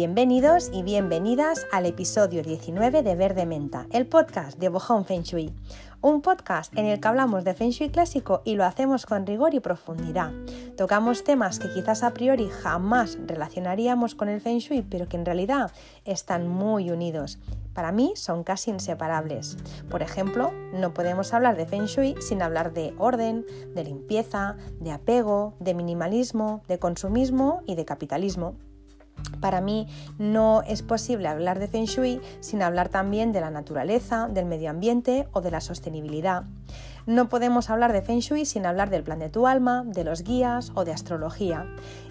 Bienvenidos y bienvenidas al episodio 19 de Verde Menta, el podcast de Bohong Feng Shui. Un podcast en el que hablamos de Feng Shui clásico y lo hacemos con rigor y profundidad. Tocamos temas que quizás a priori jamás relacionaríamos con el Feng Shui, pero que en realidad están muy unidos. Para mí son casi inseparables. Por ejemplo, no podemos hablar de Feng Shui sin hablar de orden, de limpieza, de apego, de minimalismo, de consumismo y de capitalismo. Para mí no es posible hablar de Feng Shui sin hablar también de la naturaleza, del medio ambiente o de la sostenibilidad. No podemos hablar de Feng Shui sin hablar del plan de tu alma, de los guías o de astrología.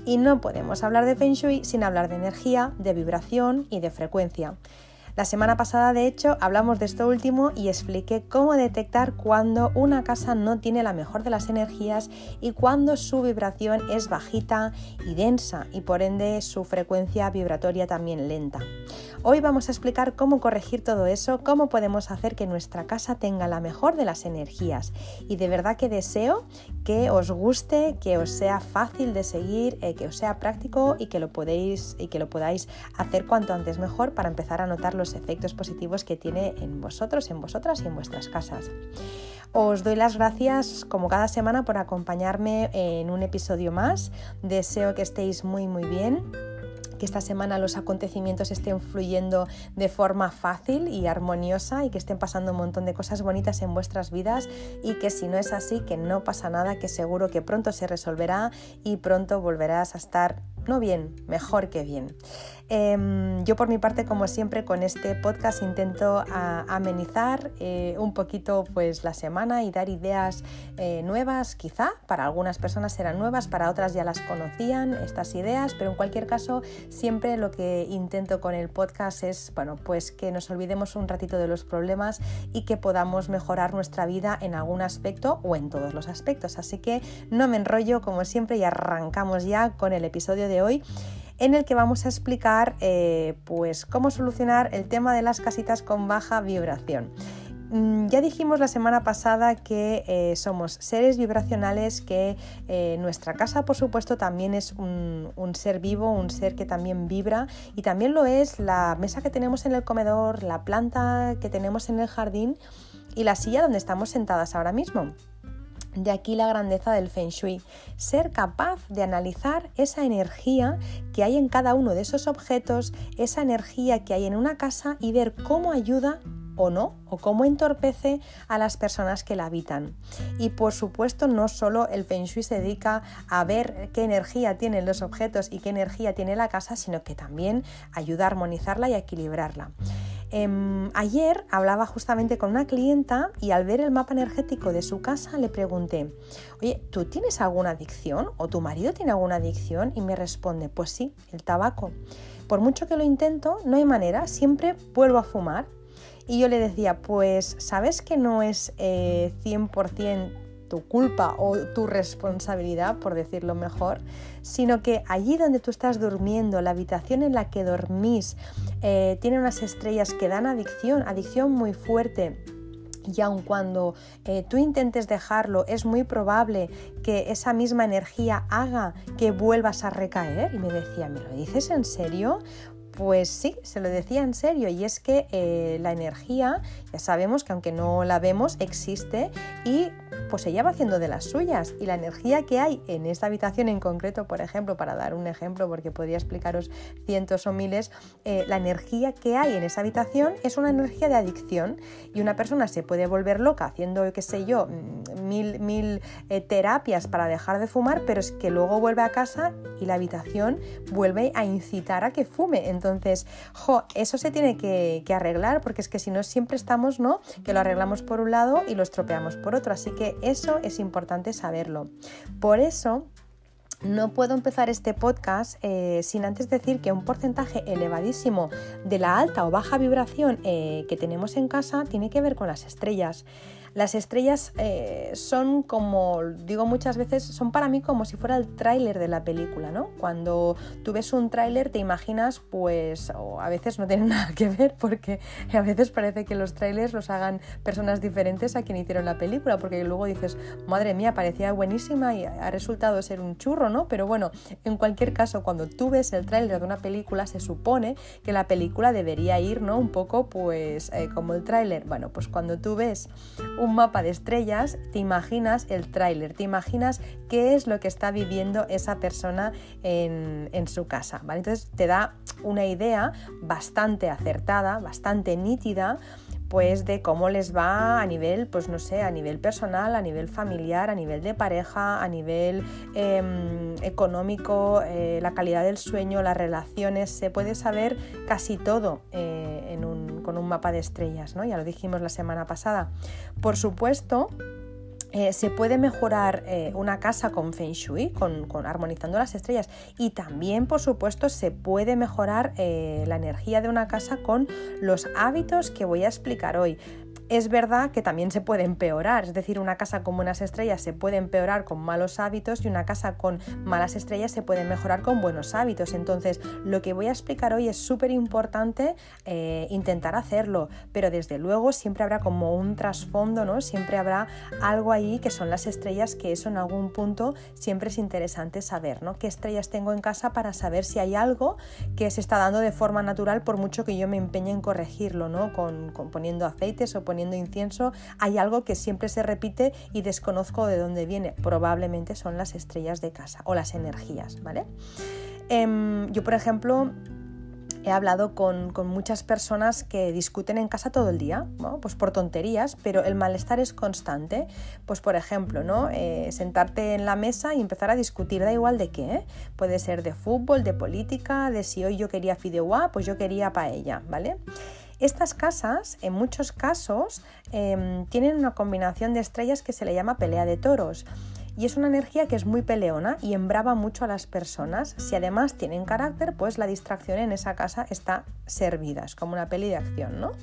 Y no podemos hablar de Feng Shui sin hablar de energía, de vibración y de frecuencia. La semana pasada, de hecho, hablamos de esto último y expliqué cómo detectar cuando una casa no tiene la mejor de las energías y cuando su vibración es bajita y densa y por ende su frecuencia vibratoria también lenta. Hoy vamos a explicar cómo corregir todo eso, cómo podemos hacer que nuestra casa tenga la mejor de las energías. Y de verdad que deseo que os guste, que os sea fácil de seguir, eh, que os sea práctico y que lo podéis y que lo podáis hacer cuanto antes mejor para empezar a notar los efectos positivos que tiene en vosotros, en vosotras y en vuestras casas. Os doy las gracias como cada semana por acompañarme en un episodio más. Deseo que estéis muy muy bien que esta semana los acontecimientos estén fluyendo de forma fácil y armoniosa y que estén pasando un montón de cosas bonitas en vuestras vidas y que si no es así, que no pasa nada, que seguro que pronto se resolverá y pronto volverás a estar no bien, mejor que bien. Em, yo por mi parte, como siempre, con este podcast intento amenizar eh, un poquito pues, la semana y dar ideas eh, nuevas, quizá. Para algunas personas serán nuevas, para otras ya las conocían estas ideas, pero en cualquier caso, siempre lo que intento con el podcast es bueno, pues que nos olvidemos un ratito de los problemas y que podamos mejorar nuestra vida en algún aspecto o en todos los aspectos. Así que no me enrollo, como siempre, y arrancamos ya con el episodio de hoy en el que vamos a explicar eh, pues, cómo solucionar el tema de las casitas con baja vibración. Mm, ya dijimos la semana pasada que eh, somos seres vibracionales, que eh, nuestra casa por supuesto también es un, un, ser vivo, un ser que también vibra y también lo es la mesa que tenemos en el comedor, la planta que tenemos en el jardín y la silla donde estamos sentadas ahora mismo. De aquí la grandeza del feng shui, ser capaz de analizar esa energía que hay en cada uno de esos objetos, esa energía que hay en una casa y ver cómo ayuda o no, o cómo entorpece a las personas que la habitan. Y por supuesto, no solo el Feng Shui se dedica a ver qué energía tienen los objetos y qué energía tiene la casa, sino que también ayuda a armonizarla y a equilibrarla. Em, ayer hablaba justamente con una clienta y al ver el mapa energético de su casa le pregunté, oye, ¿tú tienes alguna adicción o tu marido tiene alguna adicción? Y me responde, pues sí, el tabaco. Por mucho que lo intento, no hay manera, siempre vuelvo a fumar. Y yo le decía, pues sabes que no es 100% eh, tu culpa o tu responsabilidad, por decirlo mejor, sino que allí donde tú estás durmiendo, la habitación en la que dormís, eh, tiene unas estrellas que dan adicción, adicción muy fuerte. Y aun cuando eh, tú intentes dejarlo, es muy probable que esa misma energía haga que vuelvas a recaer. Y me decía, ¿me lo dices en serio? Pues sí, se lo decía en serio, y es que eh, la energía, ya sabemos que aunque no la vemos, existe y pues ella va haciendo de las suyas. Y la energía que hay en esta habitación en concreto, por ejemplo, para dar un ejemplo, porque podría explicaros cientos o miles, eh, la energía que hay en esa habitación es una energía de adicción y una persona se puede volver loca haciendo, qué sé yo, mm, mil, mil eh, terapias para dejar de fumar, pero es que luego vuelve a casa y la habitación vuelve a incitar a que fume. Entonces, eso se tiene que, arreglar porque es que si no siempre estamos, ¿no? Que lo arreglamos por un lado y lo estropeamos por otro. Así que eso es importante saberlo. Por eso, no puedo empezar este podcast eh, sin antes decir que un porcentaje elevadísimo de la alta o baja vibración eh, que tenemos en casa tiene que ver con las estrellas. Las estrellas eh, son como, digo muchas veces, son para mí como si fuera el tráiler de la película, ¿no? Cuando tú ves un tráiler te imaginas, pues, o a veces no tienen nada que ver porque a veces parece que los trailers los hagan personas diferentes a quien hicieron la película, porque luego dices, madre mía, parecía buenísima y ha resultado ser un churro, ¿no? Pero bueno, en cualquier caso, cuando tú ves el tráiler de una película, se supone que la película debería ir, ¿no? Un poco, pues, eh, como el tráiler. Bueno, pues cuando tú ves mapa de estrellas, te imaginas el tráiler, te imaginas qué es lo que está viviendo esa persona en, en su casa, ¿vale? Entonces te da una idea bastante acertada, bastante nítida pues de cómo les va a nivel, pues no sé, a nivel personal, a nivel familiar, a nivel de pareja, a nivel em, económico, eh, la calidad del sueño, las relaciones, se puede saber casi todo eh, con un mapa de estrellas, ¿no? Ya lo dijimos la semana pasada. Por supuesto, eh, se puede mejorar eh, una casa con Feng Shui, con, armonizando las estrellas. Y también, por supuesto, se puede mejorar eh, la energía de una casa con los hábitos que voy a explicar hoy. Es verdad que también se puede empeorar, es decir, una casa con buenas estrellas se puede empeorar con malos hábitos y una casa con malas estrellas se puede mejorar con buenos hábitos. Entonces, lo que voy a explicar hoy es súper importante eh, intentar hacerlo, pero desde luego siempre habrá como un trasfondo, ¿no? Siempre habrá algo ahí que son las estrellas, que eso en algún punto siempre es interesante saber, ¿no? ¿Qué estrellas tengo en casa para saber si hay algo que se está dando de forma natural por mucho que yo me empeñe en corregirlo, ¿no? Con, con poniendo aceites o poniendo incienso, hay algo que siempre se repite y desconozco de dónde viene. Probablemente son las estrellas de casa o las energías, ¿vale? Em, yo, por ejemplo, he hablado con, muchas personas que discuten en casa todo el día, pues por tonterías, pero el malestar es constante. Pues por ejemplo, ¿no? Eh, sentarte en la mesa y empezar a discutir, da igual de qué, ¿eh? puede ser de fútbol, de política, de si hoy yo quería fideuá, pues yo quería paella, ¿vale? Estas casas, en muchos casos, em, tienen una combinación de estrellas que se le llama pelea de toros. Y es una energía que es muy peleona y embrava mucho a las personas. Si además tienen carácter, pues la distracción en esa casa está servida. Es como una peli de acción, ¿no?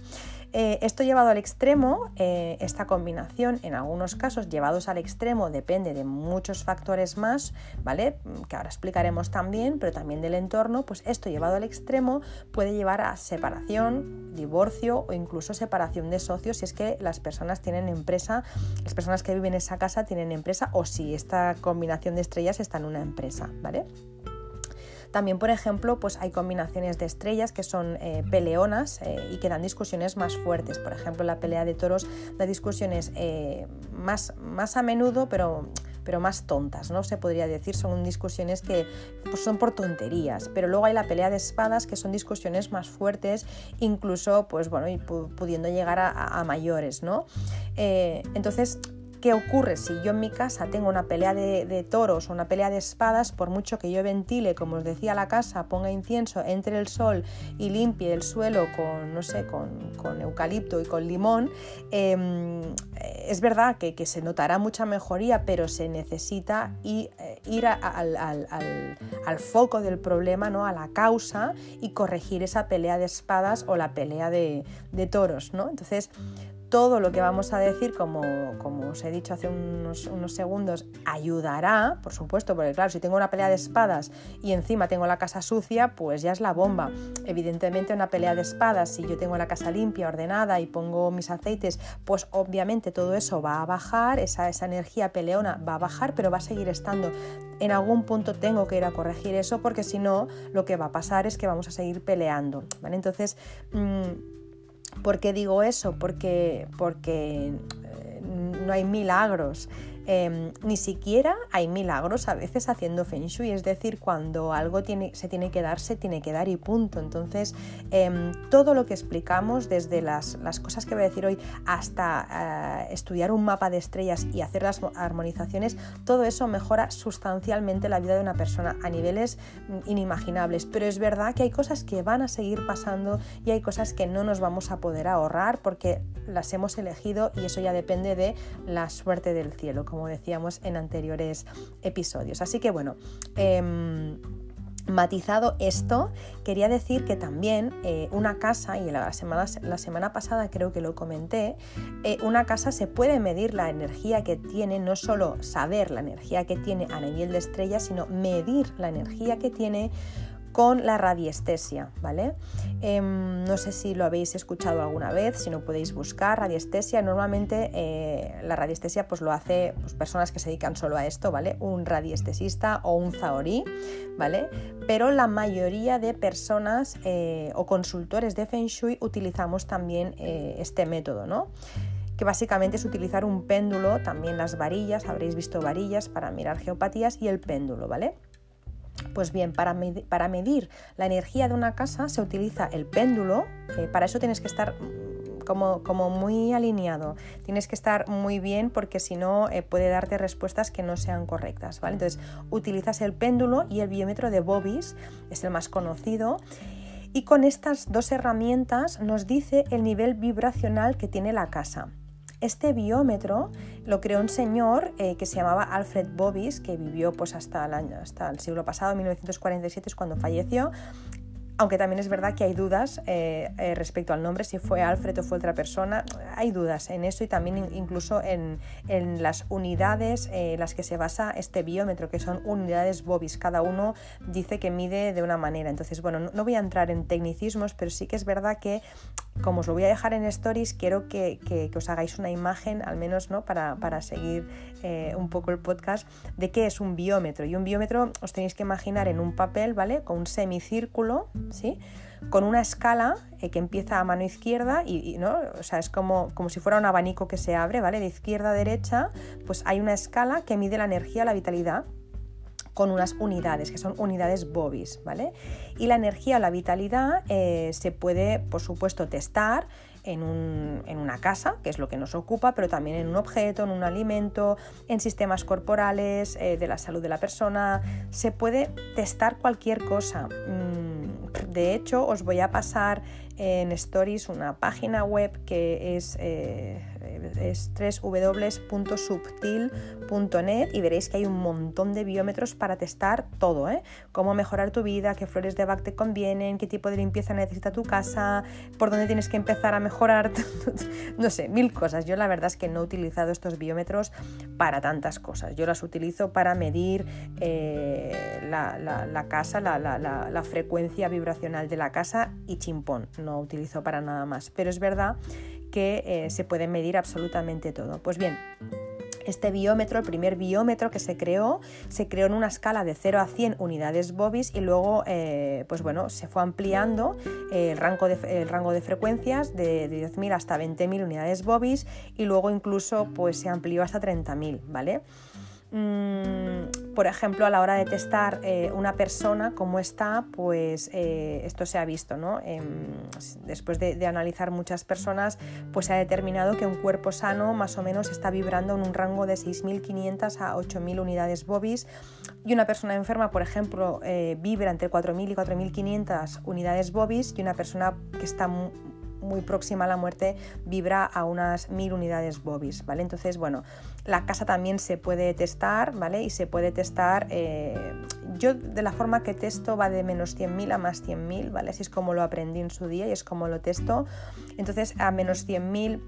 Eh, esto llevado al extremo, eh, esta combinación, en algunos casos llevados al extremo, depende de muchos factores más, ¿vale? Que ahora explicaremos también, pero también del entorno, pues esto llevado al extremo puede llevar a separación, divorcio o incluso separación de socios si es que las personas tienen empresa, las personas que viven en esa casa tienen empresa o si esta combinación de estrellas está en una empresa, ¿vale? También, por ejemplo, pues hay combinaciones de estrellas que son eh, peleonas eh, y que dan discusiones más fuertes. Por ejemplo, la pelea de toros da discusiones eh, más, más a menudo, pero pero más tontas, ¿no? Se podría decir, son discusiones que pues, son por tonterías, pero luego hay la pelea de espadas, que son discusiones más fuertes, incluso, pues bueno, pudiendo llegar a, mayores, ¿no? entonces, ¿Qué ocurre si yo en mi casa tengo una pelea de, toros o una pelea de espadas? Por mucho que yo ventile, como os decía, la casa, ponga incienso, entre el sol y limpie el suelo con, no sé, con, eucalipto y con limón, em, es verdad que, se notará mucha mejoría, pero se necesita ir, eh, al, foco del problema, ¿no? a la causa y corregir esa pelea de espadas o la pelea de, de toros. ¿no? Entonces, todo lo que vamos a decir, como, como os he dicho hace unos, unos, segundos, ayudará, por supuesto, porque claro, si tengo una pelea de espadas y encima tengo la casa sucia, pues ya es la bomba. Evidentemente una pelea de espadas, si yo tengo la casa limpia, ordenada y pongo mis aceites, pues obviamente todo eso va a bajar, esa, esa energía peleona va a bajar, pero va a seguir estando. En algún punto tengo que ir a corregir eso porque si no, lo que va a pasar es que vamos a seguir peleando. Entonces, mmm, ¿Por qué digo eso? Porque, porque eh, no hay milagros. Em, ni siquiera hay milagros a veces haciendo feng shui, es decir, cuando algo se tiene que dar, se tiene que dar y punto. Entonces, em, todo lo que explicamos, desde las, cosas que voy a decir hoy hasta eh, estudiar un mapa de estrellas y hacer las armonizaciones, todo eso mejora sustancialmente la vida de una persona a niveles mm, inimaginables. Pero es verdad que hay cosas que van a seguir pasando y hay cosas que no nos vamos a poder ahorrar porque las hemos elegido y eso ya depende de la suerte del cielo como decíamos en anteriores episodios. Así que bueno, em, Matizado esto, quería decir que también eh, una casa, y la semana, la semana, pasada creo que lo comenté, eh, una casa se puede medir la energía que tiene, no solo saber la energía que tiene a nivel de estrella, sino medir la energía que tiene con la radiestesia, ¿vale? Em, no sé si lo habéis escuchado alguna vez, si no podéis buscar radiestesia. Normalmente eh, la radiestesia pues lo hace pues, personas que se dedican solo a esto, ¿vale? Un radiestesista o un zaorí, ¿vale? Pero la mayoría de personas eh, o consultores de Feng Shui utilizamos también eh, este método, ¿no? que básicamente es utilizar un péndulo, también las varillas, habréis visto varillas para mirar geopatías y el péndulo, ¿vale? Pues bien, para, medir la energía de una casa se utiliza el péndulo, eh, para eso tienes que estar mm, como, muy alineado, tienes que estar muy bien porque si no eh, puede darte respuestas que no sean correctas. ¿vale? Entonces utilizas el péndulo y el biómetro de Bobis, es el más conocido. Y con estas dos herramientas nos dice el nivel vibracional que tiene la casa. Este biómetro lo creó un señor eh, que se llamaba Alfred Bobis, que vivió pues, hasta, el año, hasta el siglo pasado, 1947 es cuando falleció, aunque también es verdad que hay dudas eh, eh, respecto al nombre, si fue Alfred o fue otra persona, hay dudas en eso y también incluso en, las unidades en las que se basa este biómetro, que son unidades Bobis, cada uno dice que mide de una manera. Entonces, bueno, no, voy a entrar en tecnicismos, pero sí que es verdad que, como os lo voy a dejar en stories, quiero que, os hagáis una imagen, al menos ¿no? para, seguir eh, un poco el podcast, de qué es un biómetro. Y un biómetro os tenéis que imaginar en un papel, ¿vale? Con un semicírculo ¿sí? con una escala eh, que empieza a mano izquierda y, ¿no? o sea, es como, como, si fuera un abanico que se abre, ¿vale? De izquierda a derecha, pues hay una escala que mide la energía, la vitalidad con unas unidades, que son unidades Bobis, ¿vale? Y la energía, la vitalidad eh, se puede, por supuesto, testar en, una casa, que es lo que nos ocupa, pero también en un objeto, en un alimento, en sistemas corporales, eh, de la salud de la persona. Se puede testar cualquier cosa. Mm, de hecho, os voy a pasar en Stories una página web que es, eh, es www.subtil.net y veréis que hay un montón de biómetros para testar todo, ¿eh? cómo mejorar tu vida, qué flores de Bach te convienen, qué tipo de limpieza necesita tu casa, por dónde tienes que empezar a mejorar, no sé, mil cosas. Yo la verdad es que no he utilizado estos biómetros para tantas cosas. Yo las utilizo para medir eh, la, casa, la, la frecuencia vibracional de la casa y chimpón no utilizo para nada más. Pero es verdad que eh, se puede medir absolutamente todo. Pues bien, este biómetro, el primer biómetro que se creó, se creó en una escala de 0 a 100 unidades Bobis y luego eh, pues bueno, se fue ampliando el, rango de, el rango de frecuencias de, 10.000 hasta 20.000 unidades Bobis y luego incluso pues se amplió hasta 30.000, ¿vale? Mm, por ejemplo, a la hora de testar eh, una persona cómo está, pues eh, esto se ha visto, ¿no? Em, después de, analizar muchas personas, pues se ha determinado que un cuerpo sano más o menos está vibrando en un rango de 6.500 a 8.000 unidades bobis y una persona enferma, por ejemplo, eh, vibra entre 4.000 y 4.500 unidades bobis y una persona que está muy próxima a la muerte vibra a unas mil unidades bobis, ¿vale? Entonces, bueno, la casa también se puede testar, ¿vale? Y se puede testar, eh, yo de la forma que testo va de menos 100.000 a más 100.000, ¿vale? Así es como lo aprendí en su día y es como lo testo. Entonces, a menos 100.000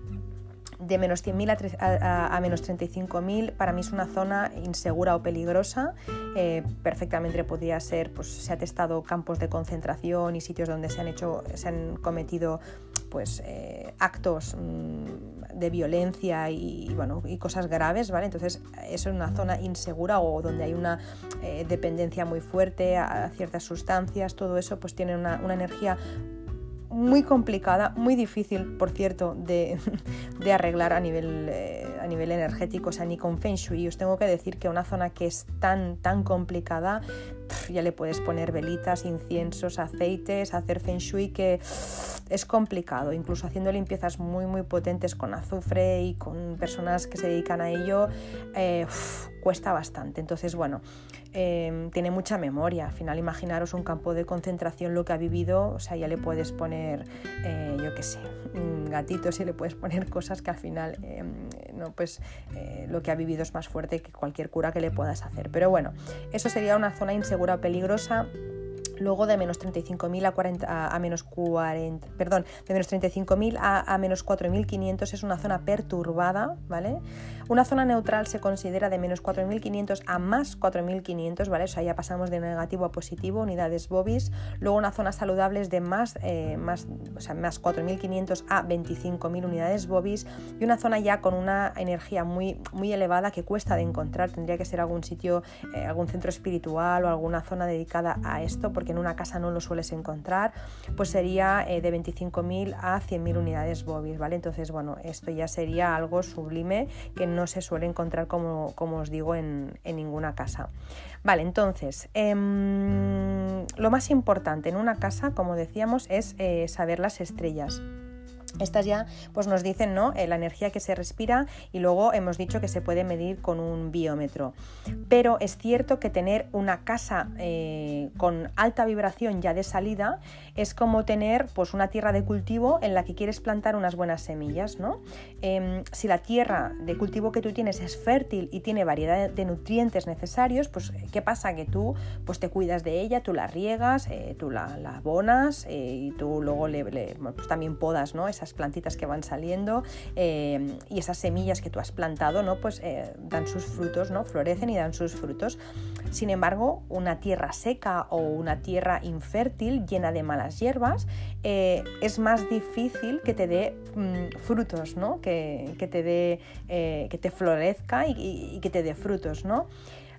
de menos 100.000 a, a, menos 35.000 para mí es una zona insegura o peligrosa. Eh, perfectamente podría ser, pues se ha testado campos de concentración y sitios donde se han hecho, se han cometido pues eh, actos mm, de violencia y, bueno, y cosas graves, ¿vale? Entonces eso es una zona insegura o donde hay una eh, dependencia muy fuerte a, ciertas sustancias, todo eso pues tiene una, una energía muy complicada, muy difícil, por cierto, de, arreglar a nivel, eh, a nivel energético, o sea, ni con Feng Shui. Os tengo que decir que una zona que es tan, tan complicada, ya le puedes poner velitas, inciensos, aceites, hacer Feng Shui que es complicado, incluso haciendo limpiezas muy, muy potentes con azufre y con personas que se dedican a ello, eh, cuesta bastante. Entonces, bueno, Em, tiene mucha memoria. Al final, imaginaros un campo de concentración, lo que ha vivido, o sea, ya le puedes poner, eh, yo qué sé, gatitos y le puedes poner cosas que al final, em, no, pues eh, lo que ha vivido es más fuerte que cualquier cura que le puedas hacer. Pero bueno, eso sería una zona insegura, peligrosa Luego de menos 35.000 a, 40, a, menos 40, perdón, de menos 35.000 a, a, menos 4.500 es una zona perturbada, ¿vale? Una zona neutral se considera de menos 4.500 a más 4.500, ¿vale? O sea, ya pasamos de negativo a positivo, unidades bobis. Luego una zona saludable es de más, eh, más, o sea, más 4.500 a 25.000 unidades bobis y una zona ya con una energía muy, muy elevada que cuesta de encontrar. Tendría que ser algún sitio, eh, algún centro espiritual o alguna zona dedicada a esto, porque en una casa no lo sueles encontrar, pues sería eh, de 25.000 a 100.000 unidades bobis, ¿vale? Entonces, bueno, esto ya sería algo sublime que no se suele encontrar, como, como os digo, en, ninguna casa. Vale, entonces, eh, lo más importante en una casa, como decíamos, es eh, saber las estrellas. Estas ya pues nos dicen ¿no? Eh, la energía que se respira y luego hemos dicho que se puede medir con un biómetro. Pero es cierto que tener una casa eh, con alta vibración ya de salida es como tener pues, una tierra de cultivo en la que quieres plantar unas buenas semillas. ¿no? Eh, si la tierra de cultivo que tú tienes es fértil y tiene variedad de nutrientes necesarios, pues ¿qué pasa? Que tú pues, te cuidas de ella, tú la riegas, eh, tú la, abonas y tú luego pues, también podas ¿no? esas plantitas que van saliendo eh, y esas semillas que tú has plantado, ¿no? Pues eh, dan sus frutos, ¿no? Florecen y dan sus frutos. Sin embargo, una tierra seca o una tierra infértil llena de malas hierbas eh, es más difícil que te dé mmm, frutos, ¿no? Que, que te dé, eh, que te florezca y, y, y que te dé frutos, ¿no?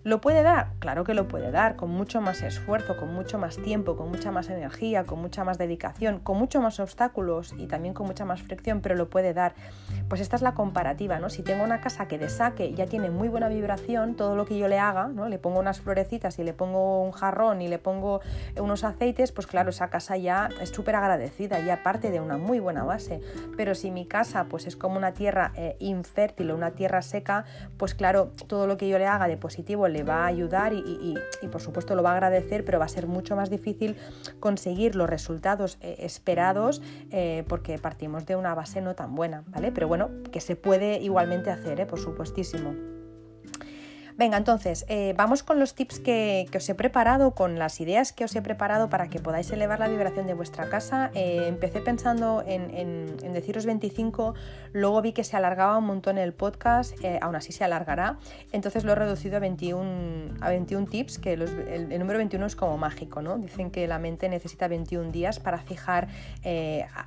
¿Lo puede dar? Claro que lo puede dar, con mucho más esfuerzo, con mucho más tiempo, con mucha más energía, con mucha más dedicación, con mucho más obstáculos y también con mucha más fricción, pero lo puede dar. Pues esta es la comparativa, ¿no? Si tengo una casa que de saque ya tiene muy buena vibración, todo lo que yo le haga, ¿no? Le pongo unas florecitas y le pongo un jarrón y le pongo unos aceites, pues claro, esa casa ya es súper agradecida, ya parte de una muy buena base. Pero si mi casa pues es como una tierra eh, infértil o una tierra seca, pues claro, todo lo que yo le haga de positivo le va a ayudar y, por supuesto lo va a agradecer, pero va a ser mucho más difícil conseguir los resultados eh, esperados eh, porque partimos de una base no tan buena, ¿vale? Pero bueno, que se puede igualmente hacer, ¿eh? por supuestísimo. Venga, entonces, eh, vamos con los tips que, os he preparado, con las ideas que os he preparado para que podáis elevar la vibración de vuestra casa. Eh, empecé pensando en, deciros 25, luego vi que se alargaba un montón el podcast, eh, aún así se alargará, entonces lo he reducido a 21, a 21 tips, que el, número 21 es como mágico, ¿no? Dicen que la mente necesita 21 días para fijar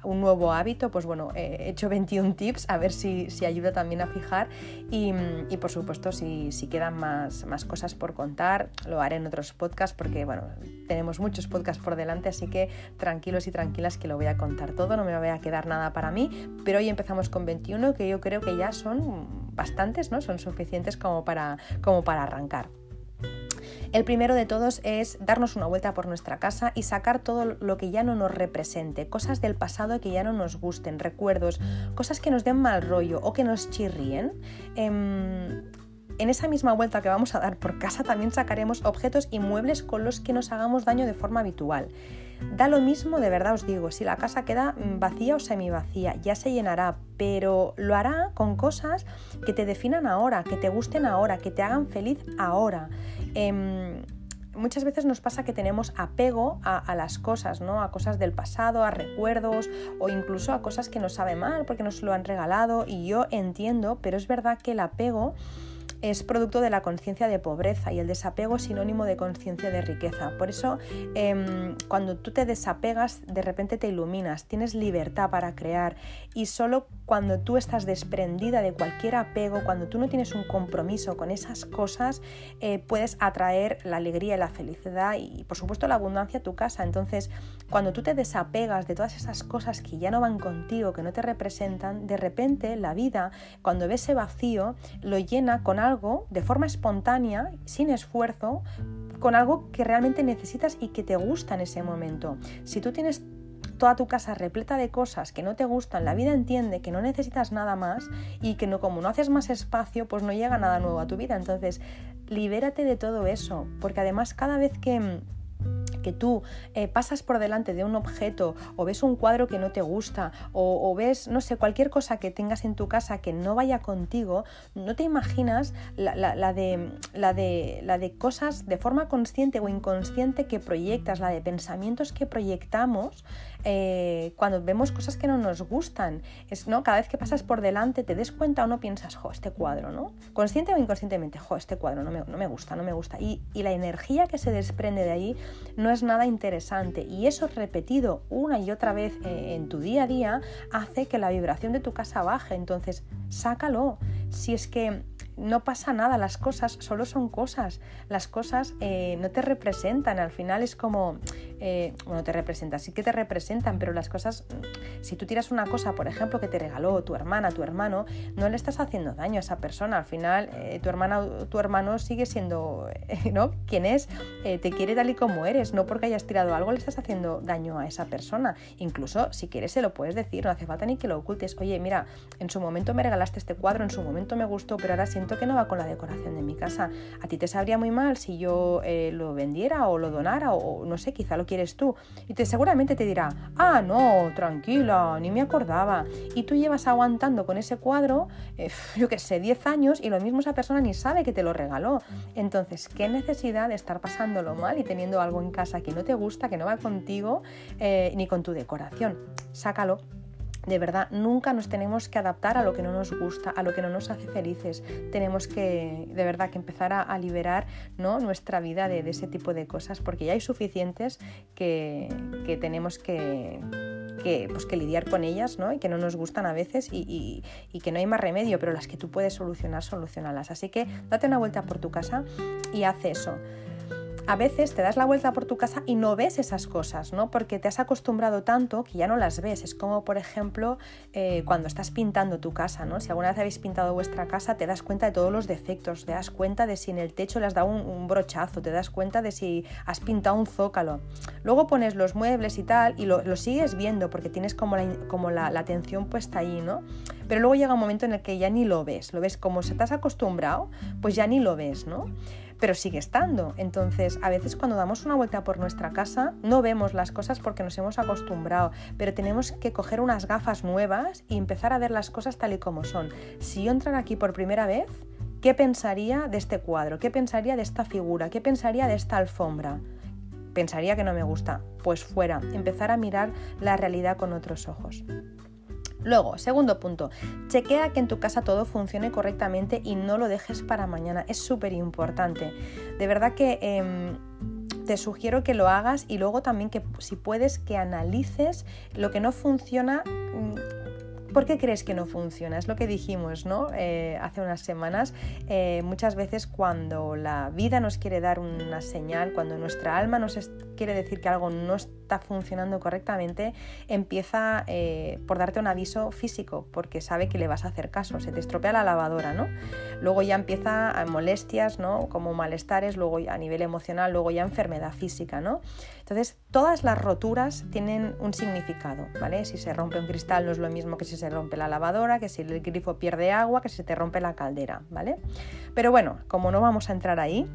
un nuevo hábito, pues bueno, he hecho 21 tips, a ver si, si ayuda también a fijar y, y por supuesto si, si quedan más, cosas por contar, lo haré en otros podcasts porque bueno, tenemos muchos podcasts por delante, así que tranquilos y tranquilas que lo voy a contar todo, no me voy a quedar nada para mí, pero hoy empezamos con 21 que yo creo que ya son bastantes, ¿no? Son suficientes como para, como para arrancar. El primero de todos es darnos una vuelta por nuestra casa y sacar todo lo que ya no nos represente, cosas del pasado que ya no nos gusten, recuerdos, cosas que nos den mal rollo o que nos chirríen. Eh, en esa misma vuelta que vamos a dar por casa también sacaremos objetos y muebles con los que nos hagamos daño de forma habitual. Da lo mismo, de verdad os digo, si la casa queda vacía o semivacía, ya se llenará, pero lo hará con cosas que te definan ahora, que te gusten ahora, que te hagan feliz ahora. Eh, muchas veces nos pasa que tenemos apego a, a, las cosas, ¿no? A cosas del pasado, a recuerdos o incluso a cosas que nos sabe mal porque nos lo han regalado y yo entiendo, pero es verdad que el apego es producto de la conciencia de pobreza y el desapego es sinónimo de conciencia de riqueza. Por eso, eh, cuando tú te desapegas, de repente te iluminas, tienes libertad para crear y solo cuando tú estás desprendida de cualquier apego, cuando tú no tienes un compromiso con esas cosas, eh, puedes atraer la alegría y la felicidad y, por supuesto, la abundancia a tu casa. Entonces, cuando tú te desapegas de todas esas cosas que ya no van contigo, que no te representan, de repente la vida, cuando ve ese vacío, lo llena con algo de forma espontánea, sin esfuerzo, con algo que realmente necesitas y que te gusta en ese momento. Si tú tienes toda tu casa repleta de cosas que no te gustan, la vida entiende que no necesitas nada más y que no, como no haces más espacio, pues no llega nada nuevo a tu vida. Entonces, libérate de todo eso, porque además cada vez que que tú eh, pasas por delante de un objeto o ves un cuadro que no te gusta o, ves, no sé, cualquier cosa que tengas en tu casa que no vaya contigo, no te imaginas la, de, la, de, la de cosas de forma consciente o inconsciente que proyectas, la de pensamientos que proyectamos eh, cuando vemos cosas que no nos gustan. Es, ¿no? Cada vez que pasas por delante te des cuenta o no piensas, jo, este cuadro, ¿no? Consciente o inconscientemente, jo, este cuadro no me, no me gusta, no me gusta. Y, y la energía que se desprende de ahí no es nada interesante. Y eso repetido una y otra vez eh, en tu día a día hace que la vibración de tu casa baje. Entonces, sácalo. Si es que no pasa nada, las cosas solo son cosas, las cosas eh, no te representan, al final es como, eh, bueno, te representan, sí que te representan, pero las cosas, si tú tiras una cosa, por ejemplo, que te regaló tu hermana, tu hermano, no le estás haciendo daño a esa persona, al final eh, tu hermana o tu hermano sigue siendo, ¿no? Quien es, te quiere tal y como eres, no porque hayas tirado algo le estás haciendo daño a esa persona, incluso si quieres se lo puedes decir, no hace falta ni que lo ocultes, oye, mira, en su momento me regalaste este cuadro, en su momento me gustó, pero ahora siento que no va con la decoración de mi casa. A ti te sabría muy mal si yo eh, lo vendiera o lo donara o no sé, quizá lo quieres tú. Y te seguramente te dirá, ah, no, tranquila, ni me acordaba. Y tú llevas aguantando con ese cuadro, eh, yo qué sé, 10 años y lo mismo esa persona ni sabe que te lo regaló. Entonces, ¿qué necesidad de estar pasándolo mal y teniendo algo en casa que no te gusta, que no va contigo eh, ni con tu decoración? Sácalo de verdad, nunca nos tenemos que adaptar a lo que no nos gusta, a lo que no nos hace felices. Tenemos que, de verdad, que empezar a, liberar ¿no? nuestra vida de, ese tipo de cosas, porque ya hay suficientes que, tenemos que, pues, que lidiar con ellas ¿no? y que no nos gustan a veces y, y, que no hay más remedio, pero las que tú puedes solucionar, solucionalas. Así que date una vuelta por tu casa y haz eso a veces te das la vuelta por tu casa y no ves esas cosas, ¿no? Porque te has acostumbrado tanto que ya no las ves. Es como, por ejemplo, eh, cuando estás pintando tu casa, ¿no? Si alguna vez habéis pintado vuestra casa, te das cuenta de todos los defectos, te das cuenta de si en el techo le has dado un, brochazo, te das cuenta de si has pintado un zócalo. Luego pones los muebles y tal y lo, sigues viendo porque tienes como, la, como la, la atención puesta ahí, ¿no? Pero luego llega un momento en el que ya ni lo ves, lo ves como se te has acostumbrado, pues ya ni lo ves, ¿no? Pero sigue estando. Entonces, a veces cuando damos una vuelta por nuestra casa, no vemos las cosas porque nos hemos acostumbrado, pero tenemos que coger unas gafas nuevas y empezar a ver las cosas tal y como son. Si yo entrara aquí por primera vez, ¿qué pensaría de este cuadro? ¿Qué pensaría de esta figura? ¿Qué pensaría de esta alfombra? Pensaría que no me gusta. Pues fuera, empezar a mirar la realidad con otros ojos. Luego, segundo punto, chequea que en tu casa todo funcione correctamente y no lo dejes para mañana. Es súper importante. De verdad que em, te sugiero que lo hagas y luego también que si puedes que analices lo que no funciona mm, ¿Por qué crees que no funciona? Es lo que dijimos ¿no? Eh, hace unas semanas. Eh, muchas veces cuando la vida nos quiere dar una señal, cuando nuestra alma nos quiere decir que algo no está funcionando correctamente, empieza eh, por darte un aviso físico, porque sabe que le vas a hacer caso, se te estropea la lavadora, ¿no? Luego ya empieza a molestias, ¿no? Como malestares, luego a nivel emocional, luego ya enfermedad física, ¿no? Entonces, todas las roturas tienen un significado, ¿vale? Si se rompe un cristal no es lo mismo que si se rompe la lavadora, que si el grifo pierde agua, que si se te rompe la caldera, ¿vale? Pero bueno, como no vamos a entrar ahí,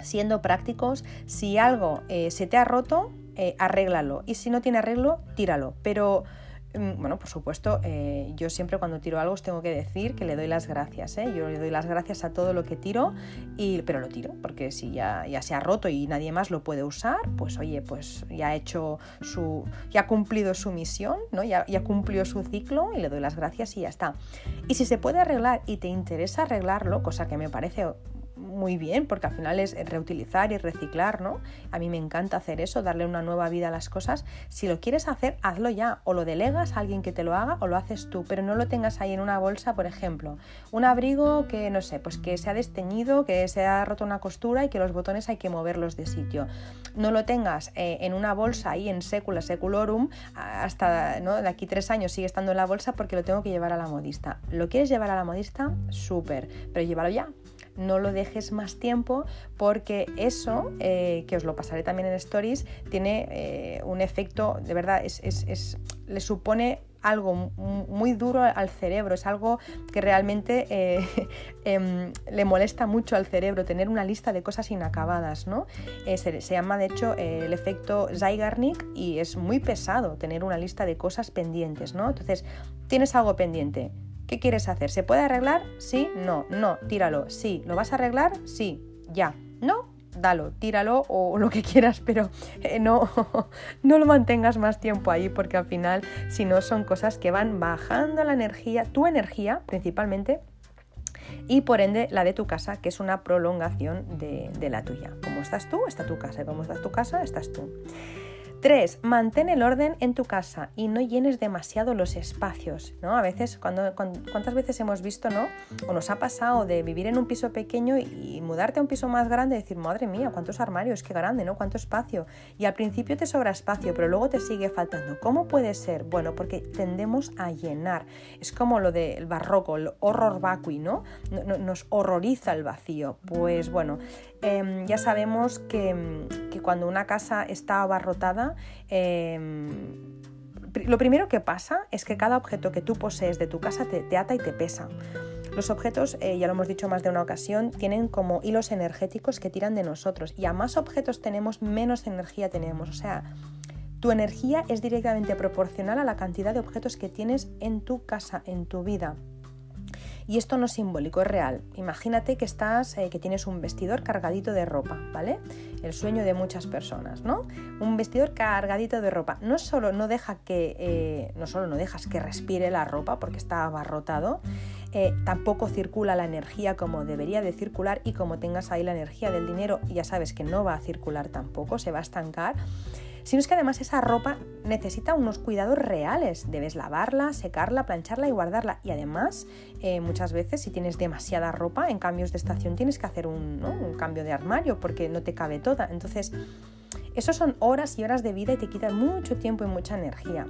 siendo prácticos, si algo eh, se te ha roto, eh, arréglalo. Y si no tiene arreglo, tíralo. Pero bueno, por supuesto, eh, yo siempre cuando tiro algo os tengo que decir que le doy las gracias. ¿eh? Yo le doy las gracias a todo lo que tiro, y, pero lo tiro, porque si ya, ya se ha roto y nadie más lo puede usar, pues oye, pues ya ha hecho su. ya ha cumplido su misión, ¿no? Ya, ya cumplió su ciclo y le doy las gracias y ya está. Y si se puede arreglar y te interesa arreglarlo, cosa que me parece muy bien, porque al final es reutilizar y reciclar, ¿no? A mí me encanta hacer eso, darle una nueva vida a las cosas. Si lo quieres hacer, hazlo ya, o lo delegas a alguien que te lo haga o lo haces tú, pero no lo tengas ahí en una bolsa, por ejemplo. Un abrigo que, no sé, pues que se ha desteñido, que se ha roto una costura y que los botones hay que moverlos de sitio. No lo tengas eh, en una bolsa ahí en secula seculorum, hasta ¿no? de aquí tres años sigue estando en la bolsa porque lo tengo que llevar a la modista. ¿Lo quieres llevar a la modista? Súper, pero llévalo ya, no lo dejes más tiempo porque eso, eh, que os lo pasaré también en stories, tiene eh, un efecto, de verdad, es, es, le supone algo muy duro al cerebro, es algo que realmente eh, em, le molesta mucho al cerebro, tener una lista de cosas inacabadas, ¿no? Se, llama de hecho el efecto Zeigarnik y es muy pesado tener una lista de cosas pendientes, ¿no? Entonces, tienes algo pendiente, ¿qué quieres hacer? ¿Se puede arreglar? Sí, no, no, tíralo, sí, ¿lo vas a arreglar? Sí, ya, no, dalo, tíralo o lo que quieras, pero eh, no, no lo mantengas más tiempo ahí porque al final, si no, son cosas que van bajando la energía, tu energía principalmente, y por ende la de tu casa, que es una prolongación de, de la tuya. Como estás tú, está tu casa, y como estás tu casa, estás tú. 3. Mantén el orden en tu casa y no llenes demasiado los espacios, ¿no? A veces, cuando, ¿cuántas veces hemos visto, ¿no? O nos ha pasado de vivir en un piso pequeño y, mudarte a un piso más grande y decir, madre mía, cuántos armarios, qué grande, ¿no? Cuánto espacio. Y al principio te sobra espacio, pero luego te sigue faltando. ¿Cómo puede ser? Bueno, porque tendemos a llenar. Es como lo del barroco, el horror vacui, ¿no? Nos horroriza el vacío. Pues bueno, Em, ya sabemos que, cuando una casa está abarrotada, em, lo primero que pasa es que cada objeto que tú posees de tu casa te, ata y te pesa. Los objetos, eh, ya lo hemos dicho más de una ocasión, tienen como hilos energéticos que tiran de nosotros y a más objetos tenemos, menos energía tenemos. O sea, tu energía es directamente proporcional a la cantidad de objetos que tienes en tu casa, en tu vida. Y esto no es simbólico, es real. Imagínate que estás, eh, que tienes un vestidor cargadito de ropa, ¿vale? El sueño de muchas personas, ¿no? Un vestidor cargadito de ropa. No solo no deja que, eh, no solo no dejas que respire la ropa porque está abarrotado, eh, tampoco circula la energía como debería de circular y como tengas ahí la energía del dinero, ya sabes que no va a circular tampoco, se va a estancar sino es que además esa ropa necesita unos cuidados reales. Debes lavarla, secarla, plancharla y guardarla. Y además, eh, muchas veces si tienes demasiada ropa, en cambios de estación tienes que hacer un, un cambio de armario porque no te cabe toda. Entonces, eso son horas y horas de vida y te quitan mucho tiempo y mucha energía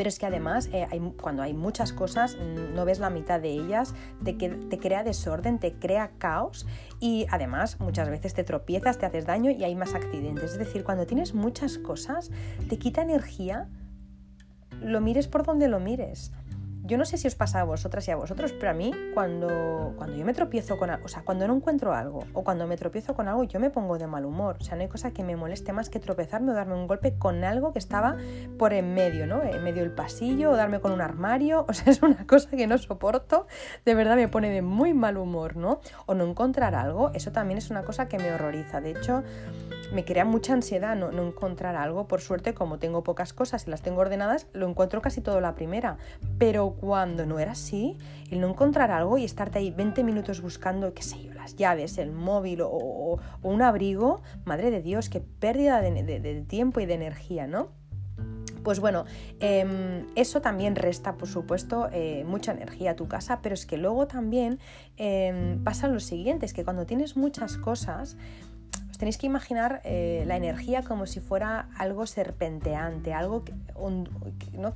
pero es que además eh, cuando hay muchas cosas mm, no ves la mitad de ellas, te, te crea desorden, te crea caos y además muchas veces te tropiezas, te haces daño y hay más accidentes. Es decir, cuando tienes muchas cosas, te quita energía, lo mires por donde lo mires yo no sé si os pasa a vosotras y a vosotros, pero a mí cuando, cuando yo me tropiezo con algo, o sea, cuando no encuentro algo o cuando me tropiezo con algo, yo me pongo de mal humor. O sea, no hay cosa que me moleste más que tropezarme o darme un golpe con algo que estaba por en medio, ¿no? En medio del pasillo o darme con un armario. O sea, es una cosa que no soporto. De verdad me pone de muy mal humor, ¿no? O no encontrar algo, eso también es una cosa que me horroriza. De hecho, me crea mucha ansiedad no, no, encontrar algo. Por suerte, como tengo pocas cosas y las tengo ordenadas, lo encuentro casi todo la primera. Pero cuando no era así, el no encontrar algo y estarte ahí 20 minutos buscando, qué sé yo, las llaves, el móvil o, un abrigo, madre de Dios, qué pérdida de, tiempo y de energía, ¿no? Pues bueno, em, eso también resta, por supuesto, eh, mucha energía a tu casa, pero es que luego también em, pasa lo siguiente, que cuando tienes muchas cosas, tenéis que imaginar eh, la energía como si fuera algo serpenteante, algo que, ¿no?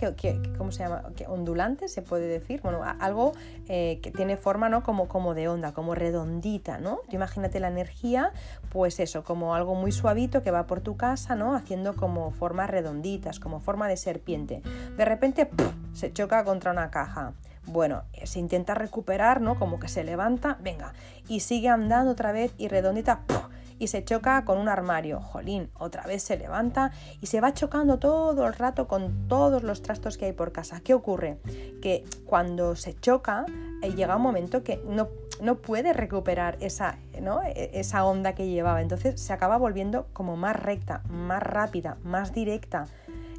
¿cómo se llama? ondulante, se puede decir, bueno, algo eh, que tiene forma ¿no? como, como de onda, como redondita, ¿no? imagínate la energía, pues eso, como algo muy suavito que va por tu casa, ¿no? Haciendo como formas redonditas, como forma de serpiente. De repente se choca contra una caja. Bueno, se intenta recuperar, ¿no? Como que se levanta, venga, y sigue andando otra vez y redondita, y se choca con un armario. Jolín, otra vez se levanta y se va chocando todo el rato con todos los trastos que hay por casa. ¿Qué ocurre? Que cuando se choca eh, llega un momento que no, no puede recuperar esa, ¿no? E, esa onda que llevaba. Entonces se acaba volviendo como más recta, más rápida, más directa.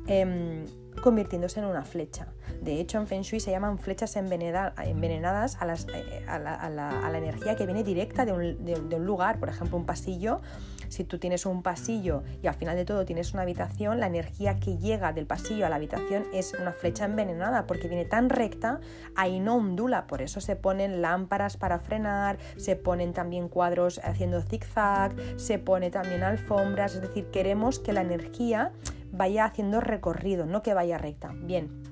Em, convirtiéndose en una flecha. De hecho, en Feng Shui se llaman flechas envenenadas a, eh, la, energía que viene directa de un, lugar. Por ejemplo, un pasillo. Si tú tienes un pasillo y al final de todo tienes una habitación, la energía que llega del pasillo a la habitación es una flecha envenenada porque viene tan recta, ahí no ondula. Por eso se ponen lámparas para frenar, se ponen también cuadros haciendo zigzag, se pone también alfombras. Es decir, queremos que la energía vaya haciendo recorrido, no que vaya recta. Bien,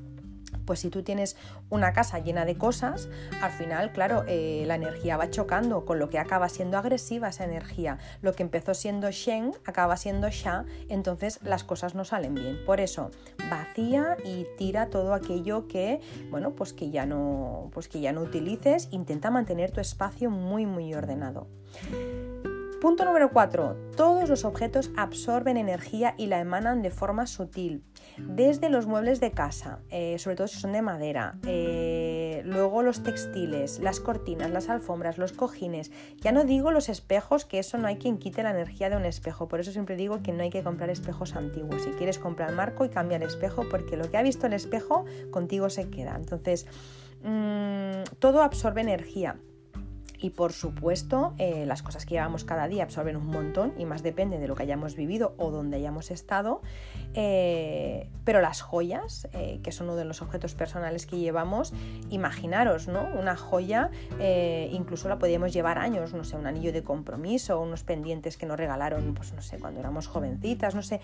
pues si tú tienes una casa llena de cosas, al final, claro, eh, la energía va chocando, con lo que acaba siendo agresiva esa energía. Lo que empezó siendo Shen acaba siendo Sha, entonces las cosas no salen bien. Por eso, vacía y tira todo aquello que, bueno, pues que ya no, pues que ya no utilices. Intenta mantener tu espacio muy, muy ordenado. Punto número 4. Todos los objetos absorben energía y la emanan de forma sutil. Desde los muebles de casa, eh, sobre todo si son de madera, eh, luego los textiles, las cortinas, las alfombras, los cojines. Ya no digo los espejos, que eso no hay quien quite la energía de un espejo. Por eso siempre digo que no hay que comprar espejos antiguos. Si quieres comprar marco y cambia el espejo, porque lo que ha visto el espejo contigo se queda. Entonces, mm, todo absorbe energía. Y por supuesto, eh, las cosas que llevamos cada día absorben un montón y más depende de lo que hayamos vivido o donde hayamos estado. Eh, pero las joyas, eh, que son uno de los objetos personales que llevamos, imaginaros, ¿no? Una joya, incluso la podíamos llevar años, no sé, un anillo de compromiso, unos pendientes que nos regalaron, pues no sé, cuando éramos jovencitas, no sé.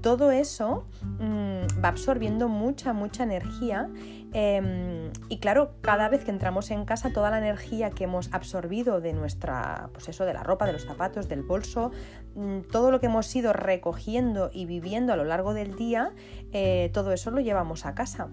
Todo eso mm, va absorbiendo mucha, mucha energía. Em, y claro, cada vez que entramos en casa, toda la energía que hemos absorbido de nuestra, pues eso, de la ropa, de los zapatos, del bolso, mm, todo lo que hemos ido recogiendo y viviendo a lo largo del día, eh, todo eso lo llevamos a casa.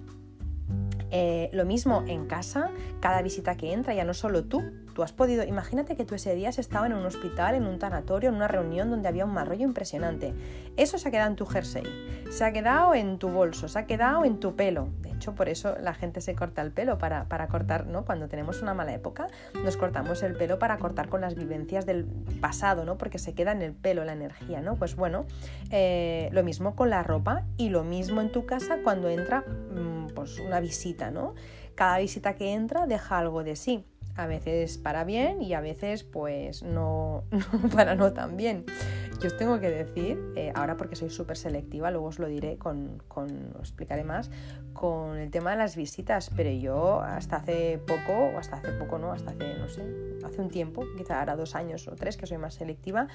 Eh, lo mismo en casa, cada visita que entra, ya no solo tú, tú has podido, imagínate que tú ese día has estado en un hospital, en un tanatorio, en una reunión donde había un mal impresionante. Eso se ha quedado en tu jersey, se ha quedado en tu bolso, se ha quedado en tu pelo hecho, por eso la gente se corta el pelo, para, cortar, ¿no? Cuando tenemos una mala época, nos cortamos el pelo para cortar con las vivencias del pasado, ¿no? Porque se queda en el pelo la energía, ¿no? Pues bueno, eh, lo mismo con la ropa y lo mismo en tu casa cuando entra mm, pues una visita, ¿no? Cada visita que entra deja algo de sí a veces para bien y a veces pues no, para no tan bien. Yo os tengo que decir, eh, ahora porque soy súper selectiva, luego os lo diré, con, con, explicaré más, con el tema de las visitas, pero yo hasta hace poco, o hasta hace poco no, hasta hace, no sé, hace un tiempo, quizá ahora dos años o tres que soy más selectiva,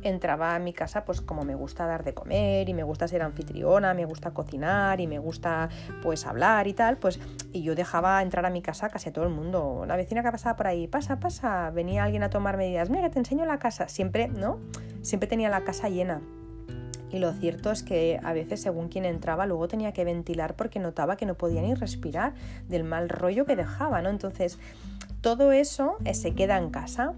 entraba a mi casa pues como me gusta dar de comer y me gusta ser anfitriona, me gusta cocinar y me gusta pues hablar y tal, pues y yo dejaba entrar a mi casa casi a todo el mundo. La vecina que pasaba por ahí, pasa, pasa, venía alguien a tomar medidas, mira que te enseño la casa, siempre, ¿no? Siempre tenía la casa llena. Y lo cierto es que a veces según quien entraba luego tenía que ventilar porque notaba que no podía ni respirar del mal rollo que dejaba, ¿no? Entonces, todo eso eh, se queda en casa.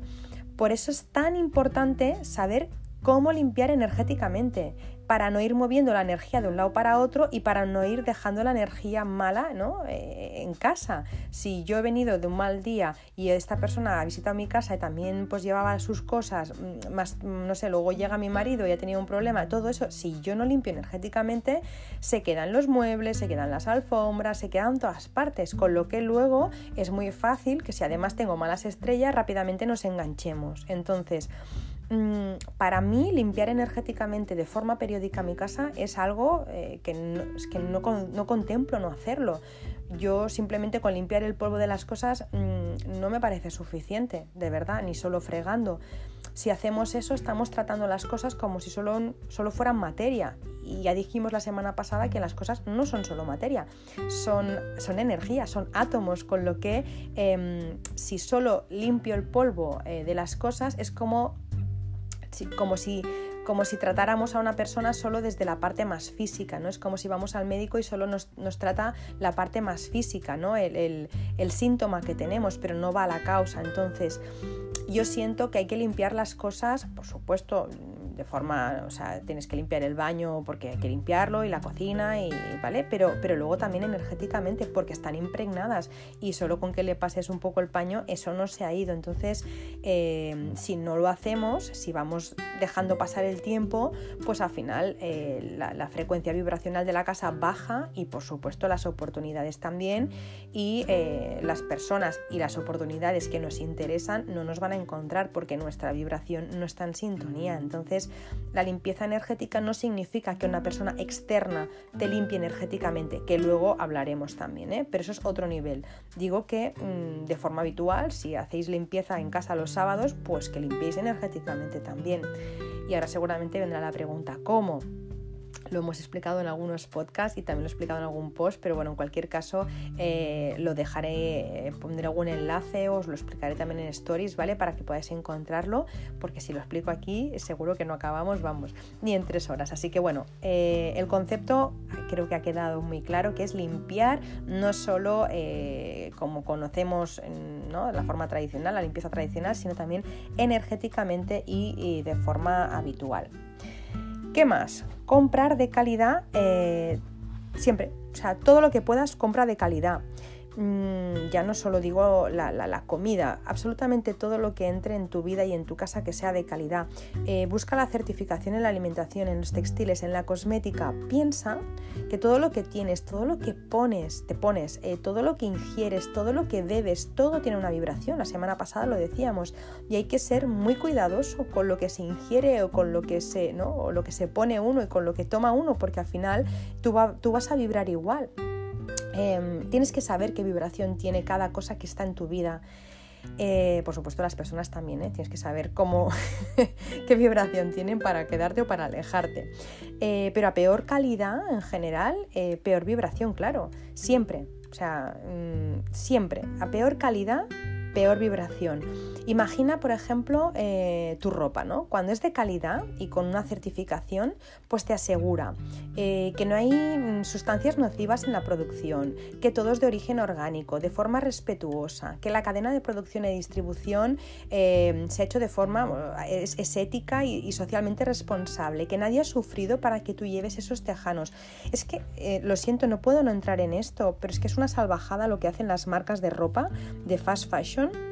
Por eso es tan importante saber cómo limpiar energéticamente para no ir moviendo la energía de un lado para otro y para no ir dejando la energía mala ¿no? Eh, en casa. Si yo he venido de un mal día y esta persona ha visitado mi casa y también pues llevaba sus cosas, mm, más, mm, no sé, luego llega mi marido y ha tenido un problema, todo eso, si yo no limpio energéticamente, se quedan los muebles, se quedan las alfombras, se quedan todas partes, con lo que luego es muy fácil que si además tengo malas estrellas, rápidamente nos enganchemos. Entonces, para mí limpiar energéticamente de forma periódica mi casa es algo eh, que, no, que no, contemplo no hacerlo. Yo simplemente con limpiar el polvo de las cosas mm, no me parece suficiente, de verdad, ni solo fregando. Si hacemos eso estamos tratando las cosas como si solo, solo fueran materia. Y ya dijimos la semana pasada que las cosas no son solo materia, son, son energía, son átomos, con lo que em, si solo limpio el polvo eh, de las cosas es como como si, como si tratáramos a una persona solo desde la parte más física, ¿no? Es como si vamos al médico y solo nos, trata la parte más física, ¿no? El, el, síntoma que tenemos, pero no va a la causa. Entonces, yo siento que hay que limpiar las cosas, por supuesto, de forma, o sea, tienes que limpiar el baño porque hay que limpiarlo y la cocina, y, ¿vale? Pero, pero luego también energéticamente porque están impregnadas y solo con que le pases un poco el paño eso no se ha ido. Entonces, eh, si no lo hacemos, si vamos dejando pasar el tiempo, pues al final eh, la, frecuencia vibracional de la casa baja y por supuesto las oportunidades también y eh, las personas y las oportunidades que nos interesan no nos van a encontrar porque nuestra vibración no está en sintonía. Entonces, la limpieza energética no significa que una persona externa te limpie energéticamente, que luego hablaremos también, ¿eh? pero eso es otro nivel. Digo que mm, de forma habitual, si hacéis limpieza en casa los sábados, pues que limpiéis energéticamente también. Y ahora seguramente vendrá la pregunta, ¿cómo? Lo hemos explicado en algunos podcasts y también lo he explicado en algún post, pero bueno, en cualquier caso eh, lo dejaré, eh, pondré algún enlace, os lo explicaré también en stories, ¿vale? Para que podáis encontrarlo, porque si lo explico aquí seguro que no acabamos, vamos, ni en tres horas. Así que bueno, eh, el concepto creo que ha quedado muy claro, que es limpiar no solo como conocemos en la forma tradicional, la limpieza tradicional, sino también energéticamente y de forma habitual. ¿Qué más? Comprar de calidad eh, siempre. O sea, todo lo que puedas, compra de calidad. Mm, ya no solo digo la, comida, absolutamente todo lo que entre en tu vida y en tu casa que sea de calidad. Eh, busca la certificación en la alimentación, en los textiles, en la cosmética. Piensa que todo lo que tienes, todo lo que pones, te pones, eh, todo lo que ingieres, todo lo que bebes, todo tiene una vibración. La semana pasada lo decíamos y hay que ser muy cuidadoso con lo que se ingiere o con lo que se, ¿no? o lo que se pone uno y con lo que toma uno, porque al final tú, tú vas a vibrar igual. Em, tienes que saber qué vibración tiene cada cosa que está en tu vida. Eh, por supuesto, las personas también, ¿eh? tienes que saber cómo, qué vibración tienen para quedarte o para alejarte. Eh, pero a peor calidad en general, peor vibración, claro, siempre. O sea, mm, siempre. A peor calidad, peor vibración. Imagina, por ejemplo, eh, tu ropa, ¿no? Cuando es de calidad y con una certificación, pues te asegura eh, que no hay mm, sustancias nocivas en la producción, que todo es de origen orgánico, de forma respetuosa, que la cadena de producción y distribución eh, se ha hecho de forma, es, ética y, socialmente responsable, que nadie ha sufrido para que tú lleves esos tejanos. Es que, lo siento, no puedo no entrar en esto, pero es que es una salvajada lo que hacen las marcas de ropa de fast fashion anlattım.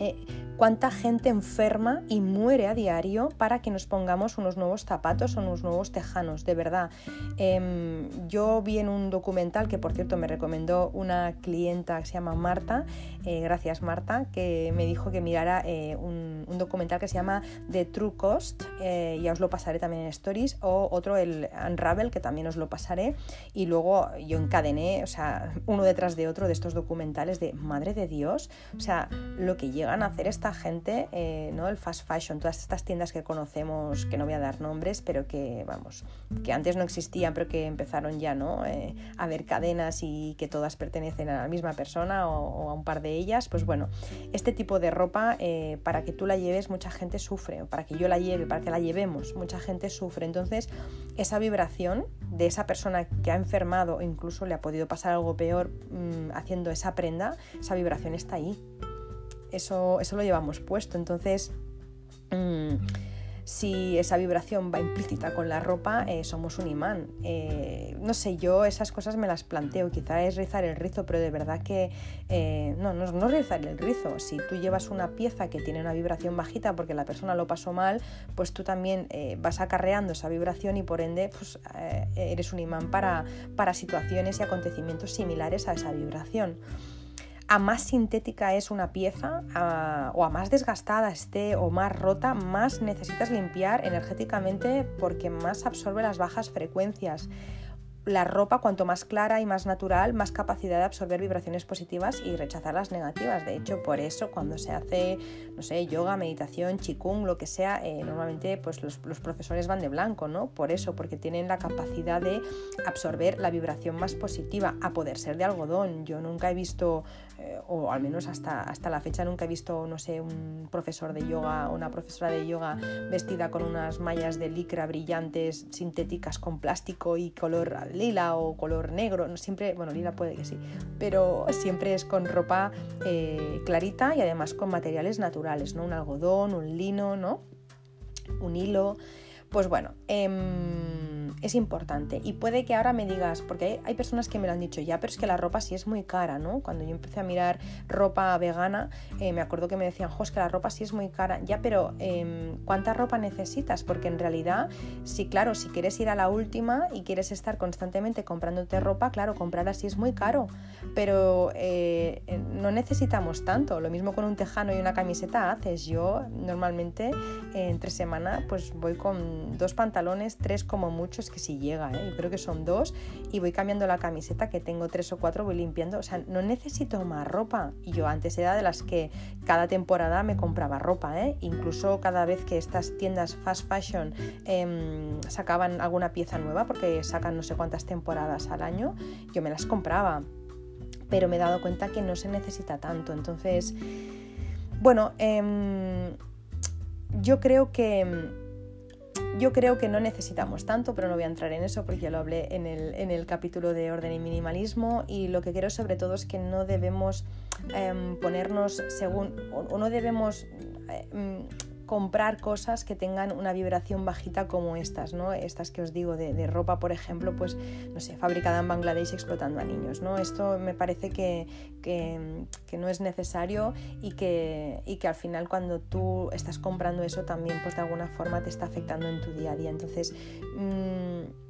Eh, cuánta gente enferma y muere a diario para que nos pongamos unos nuevos zapatos o unos nuevos tejanos, de verdad. Em, yo vi en un documental que por cierto me recomendó una clienta que se llama Marta, eh, gracias Marta, que me dijo que mirara eh, un, documental que se llama The True Cost, ya os lo pasaré también en Stories, o otro, el Unravel, que también os lo pasaré, y luego yo encadené, o sea, uno detrás de otro de estos documentales de Madre de Dios, o sea, lo que llega a hacer esta gente, eh, ¿no? El fast fashion, todas estas tiendas que conocemos, que no voy a dar nombres, pero que, vamos, que antes no existían, pero que empezaron ya, ¿no? Eh, a ver cadenas y que todas pertenecen a la misma persona o, a un par de ellas, pues bueno, este tipo de ropa, eh, para que tú la lleves, mucha gente sufre, para que yo la lleve, para que la llevemos, mucha gente sufre. Entonces, esa vibración de esa persona que ha enfermado o incluso le ha podido pasar algo peor mm, haciendo esa prenda, esa vibración está ahí eso, eso lo llevamos puesto. Entonces, mm, si esa vibración va implícita con la ropa, eh, somos un imán. Eh, no sé, yo esas cosas me las planteo. Quizá es rizar el rizo, pero de verdad que eh, no, no, no rizar el rizo. Si tú llevas una pieza que tiene una vibración bajita porque la persona lo pasó mal, pues tú también vas acarreando esa vibración y por ende pues, eres un imán para, para situaciones y acontecimientos similares a esa vibración a más sintética es una pieza o a más desgastada esté o más rota, más necesitas limpiar energéticamente porque más absorbe las bajas frecuencias la ropa, cuanto más clara y más natural, más capacidad de absorber vibraciones positivas y rechazar las negativas. De hecho, por eso cuando se hace, no sé, yoga, meditación, chikung, lo que sea, eh, normalmente pues los, profesores van de blanco, ¿no? Por eso, porque tienen la capacidad de absorber la vibración más positiva, a poder ser de algodón. Yo nunca he visto, eh, o al menos hasta, hasta la fecha nunca he visto, no sé, un profesor de yoga o una profesora de yoga vestida con unas mallas de licra brillantes, sintéticas, con plástico y color lila o color negro, no siempre, bueno, lila puede que sí, pero siempre es con ropa eh, clarita y además con materiales naturales, ¿no? Un algodón, un lino, ¿no? Un hilo. Pues bueno, em, es importante. Y puede que ahora me digas, porque hay, personas que me lo han dicho ya, pero es que la ropa sí es muy cara, ¿no? Cuando yo empecé a mirar ropa vegana, eh, me acuerdo que me decían, jo, que la ropa sí es muy cara. Ya, pero em, ¿cuánta ropa necesitas? Porque en realidad, sí, claro, si quieres ir a la última y quieres estar constantemente comprándote ropa, claro, comprar así es muy caro. Pero eh, no necesitamos tanto. Lo mismo con un tejano y una camiseta haces. Yo normalmente entre semana pues voy con dos pantalones, tres como mucho es que si llega, ¿eh? yo creo que son dos, y voy cambiando la camiseta, que tengo tres o cuatro, voy limpiando, o sea, no necesito más ropa. Y yo antes era de las que cada temporada me compraba ropa, ¿eh? incluso cada vez que estas tiendas fast fashion em, sacaban alguna pieza nueva, porque sacan no sé cuántas temporadas al año, yo me las compraba. Pero me he dado cuenta que no se necesita tanto. Entonces, bueno, em, yo creo que yo creo que no necesitamos tanto, pero no voy a entrar en eso porque ya lo hablé en el, capítulo de orden y minimalismo y lo que quiero sobre todo es que no debemos em, ponernos según o, no debemos em, comprar cosas que tengan una vibración bajita como estas, ¿no? Estas que os digo de, ropa, por ejemplo, pues, no sé, fabricada en Bangladesh explotando a niños, ¿no? Esto me parece que, no es necesario y que, y que al final cuando tú estás comprando eso también, pues de alguna forma te está afectando en tu día a día. Entonces, Mm,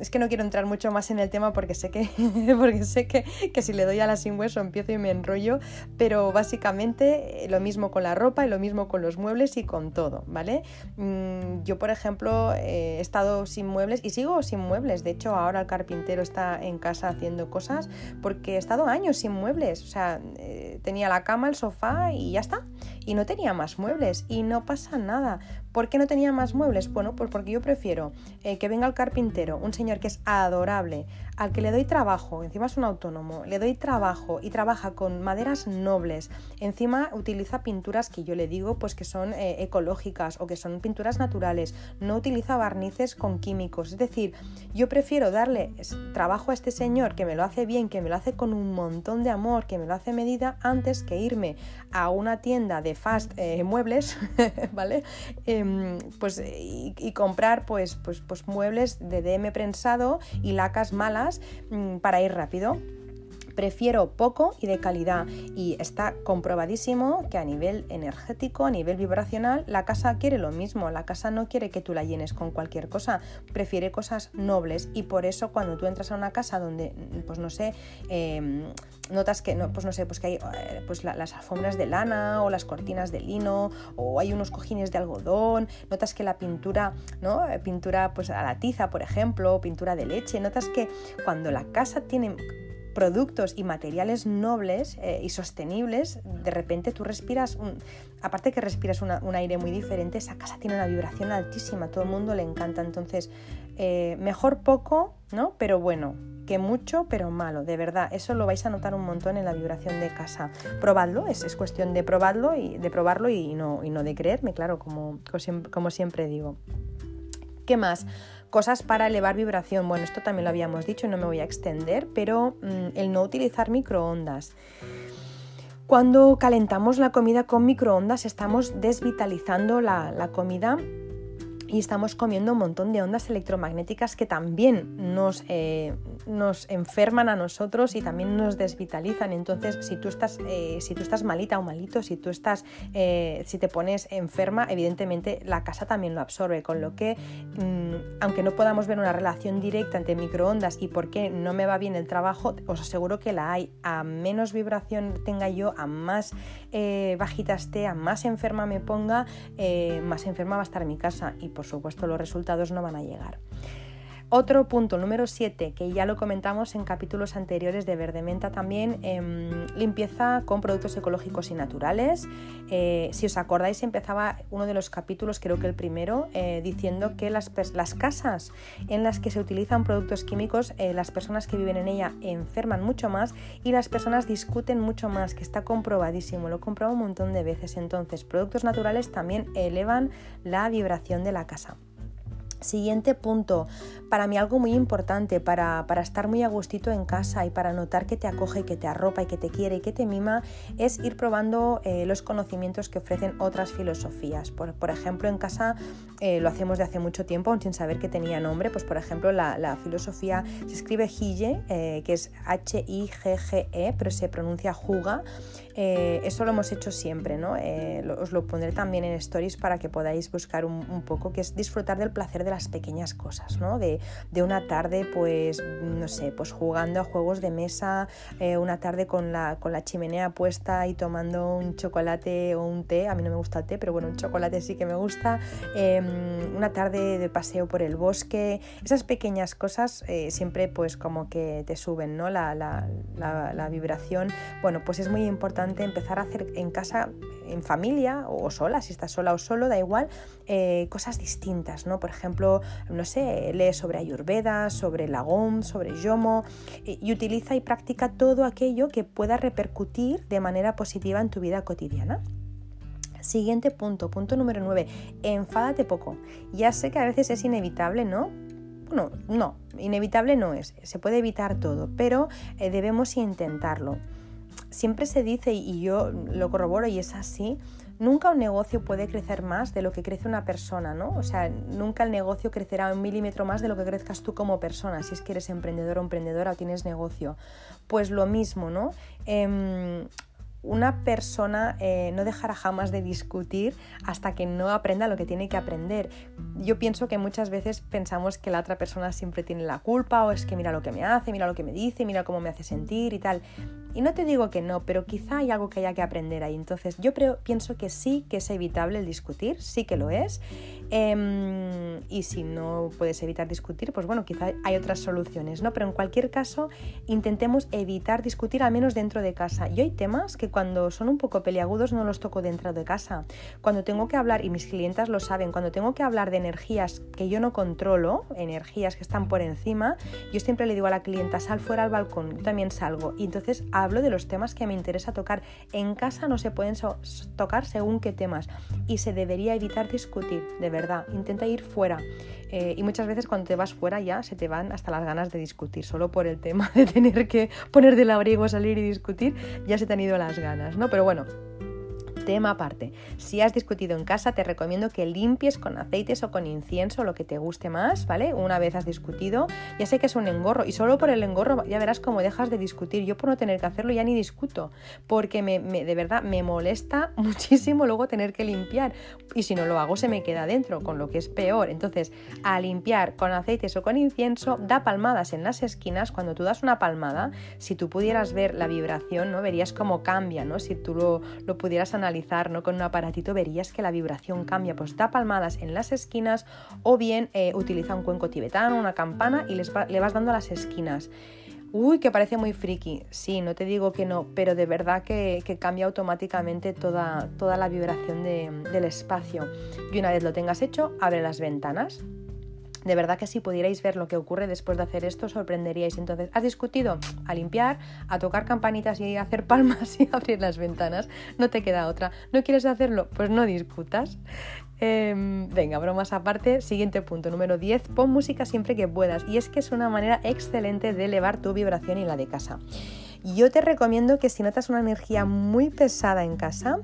es que no quiero entrar mucho más en el tema porque sé que, porque sé que, si le doy a la sin hueso empiezo y me enrollo, pero básicamente eh, lo mismo con la ropa y lo mismo con los muebles y con todo, ¿vale? Mm, yo, por ejemplo, eh, he estado sin muebles y sigo sin muebles. De hecho, ahora el carpintero está en casa haciendo cosas porque he estado años sin muebles. O sea, eh, tenía la cama, el sofá y ya está. Y no tenía más muebles y no pasa nada ¿Por qué no tenía más muebles? Bueno, pues porque yo prefiero eh, que venga el carpintero, un señor que es adorable, al que le doy trabajo, encima es un autónomo, le doy trabajo y trabaja con maderas nobles, encima utiliza pinturas que yo le digo pues que son eh, ecológicas o que son pinturas naturales, no utiliza barnices con químicos, es decir, yo prefiero darle trabajo a este señor que me lo hace bien, que me lo hace con un montón de amor, que me lo hace medida, antes que irme a una tienda de fast eh, muebles, ¿vale? Em, pues y, comprar pues, pues, pues muebles de DM prensado y lacas malas para ir rápido. Prefiero poco y de calidad y está comprobadísimo que a nivel energético, a nivel vibracional, la casa quiere lo mismo. La casa no quiere que tú la llenes con cualquier cosa, prefiere cosas nobles y por eso cuando tú entras a una casa donde, pues no sé, em, notas que, no, pues no sé, pues que hay eh, pues las alfombras de lana o las cortinas de lino o hay unos cojines de algodón, notas que la pintura, ¿no? Eh, pintura pues a la tiza, por ejemplo, pintura de leche, notas que cuando la casa tiene productos y materiales nobles eh, y sostenibles, de repente tú respiras, un, aparte que respiras un aire muy diferente, esa casa tiene una vibración altísima, todo el mundo le encanta, entonces mejor poco, ¿no? Pero bueno, que mucho, pero malo, de verdad. Eso lo vais a notar un montón en la vibración de casa. Probadlo, es, es cuestión de probarlo y de probarlo y no, y no de creerme, claro, como, como siempre digo. ¿Qué más? Cosas para elevar vibración. Bueno, esto también lo habíamos dicho no me voy a extender, pero mm, el no utilizar microondas. Cuando calentamos la comida con microondas estamos desvitalizando la, la comida y estamos comiendo un montón de ondas electromagnéticas que también nos, eh, nos enferman a nosotros y también nos desvitalizan. Entonces, si tú estás, eh, si tú estás malita o malito, si tú estás, eh, si te pones enferma, evidentemente la casa también lo absorbe. Con lo que, mm, aunque no podamos ver una relación directa entre microondas y por qué no me va bien el trabajo, os aseguro que la hay. A menos vibración tenga yo, a más bajita esté, más enferma me ponga, más enferma va a estar mi casa. Y por supuesto los resultados no van a llegar. Otro punto, número 7, que ya lo comentamos en capítulos anteriores de Verde Menta también, em, limpieza con productos ecológicos y naturales. Eh, si os acordáis, empezaba uno de los capítulos, creo que el primero, eh, diciendo que las, las, casas en las que se utilizan productos químicos, eh, las personas que viven en ella enferman mucho más y las personas discuten mucho más, que está comprobadísimo, lo he comprobado un montón de veces. Entonces, productos naturales también elevan la vibración de la casa. Siguiente punto, para mí algo muy importante para, estar muy a gustito en casa y para notar que te acoge, que te arropa y que te quiere y que te mima, es ir probando eh, los conocimientos que ofrecen otras filosofías. Por, ejemplo, en casa eh, lo hacemos de hace mucho tiempo, aún sin saber que tenía nombre, pues por ejemplo la, filosofía se escribe Hige, eh, que es H-I-G-G-E, pero se pronuncia Juga. Eso lo hemos hecho siempre, ¿no? os lo pondré también en stories para que podáis buscar un, poco, que es disfrutar del placer de de las pequeñas cosas, ¿no? De, una tarde, pues, no sé, pues jugando a juegos de mesa, eh, una tarde con la, con la chimenea puesta y tomando un chocolate o un té, a mí no me gusta el té, pero bueno, un chocolate sí que me gusta, em, una tarde de paseo por el bosque, esas pequeñas cosas eh, siempre pues como que te suben, ¿no? La, la vibración, bueno, pues es muy importante empezar a hacer en casa, en familia o sola, si estás sola o solo, da igual, eh, cosas distintas, ¿no? Por ejemplo, no sé, lee sobre Ayurveda, sobre Lagom, sobre Yomo y utiliza y practica todo aquello que pueda repercutir de manera positiva en tu vida cotidiana. Siguiente punto, punto número 9, enfádate poco. Ya sé que a veces es inevitable, ¿no? Bueno, no, inevitable no es, se puede evitar todo, pero eh, debemos intentarlo. Siempre se dice, y yo lo corroboro y es así, nunca un negocio puede crecer más de lo que crece una persona, ¿no? O sea, nunca el negocio crecerá un milímetro más de lo que crezcas tú como persona, si es que eres emprendedor o emprendedora o tienes negocio. Pues lo mismo, ¿no? Em, una persona eh, no dejará jamás de discutir hasta que no aprenda lo que tiene que aprender. Yo pienso que muchas veces pensamos que la otra persona siempre tiene la culpa o es que mira lo que me hace, mira lo que me dice, mira cómo me hace sentir y tal. Y no te digo que no, pero quizá hay algo que haya que aprender ahí. Entonces yo pienso que sí que es evitable el discutir, sí que lo es. Em, y si no puedes evitar discutir, pues bueno, quizá hay otras soluciones, ¿no? Pero en cualquier caso, intentemos evitar discutir al menos dentro de casa. Y hay temas que cuando son un poco peliagudos no los toco dentro de casa. Cuando tengo que hablar, y mis clientas lo saben, cuando tengo que hablar de energías que yo no controlo, energías que están por encima, yo siempre le digo a la clienta, sal fuera al balcón, yo también salgo. Y entonces hablo de los temas que me interesa tocar. En casa no se pueden tocar según qué temas y se debería evitar discutir, de verdad. Intenta ir fuera. Eh, y muchas veces cuando te vas fuera ya se te van hasta las ganas de discutir, solo por el tema de tener que poner del abrigo, salir y discutir, ya se te han ido las ganas, ¿no? Pero bueno, tema aparte. Si has discutido en casa, te recomiendo que limpies con aceites o con incienso, lo que te guste más, ¿vale? Una vez has discutido, ya sé que es un engorro y solo por el engorro ya verás cómo dejas de discutir. Yo por no tener que hacerlo ya ni discuto, porque me, de verdad me molesta muchísimo luego tener que limpiar y si no lo hago se me queda dentro, con lo que es peor. Entonces, a limpiar con aceites o con incienso, da palmadas en las esquinas. Cuando tú das una palmada, si tú pudieras ver la vibración, ¿no? Verías cómo cambia, ¿no? Si tú lo, lo pudieras analizar ¿no? con un aparatito verías que la vibración cambia, pues da palmadas en las esquinas o bien eh, utiliza un cuenco tibetano, una campana y le vas dando a las esquinas. Uy, que parece muy friki. Sí, no te digo que no, pero de verdad que, cambia automáticamente toda, toda la vibración del espacio. Y una vez lo tengas hecho, abre las ventanas. De verdad que si pudierais ver lo que ocurre después de hacer esto, sorprenderíais. Entonces, ¿has discutido? A limpiar, a tocar campanitas y a hacer palmas y abrir las ventanas. No te queda otra. ¿No quieres hacerlo? Pues no discutas. Em, venga, bromas aparte. Siguiente punto, número 10. Pon música siempre que puedas. Y es que es una manera excelente de elevar tu vibración y la de casa. Yo te recomiendo que si notas una energía muy pesada en casa,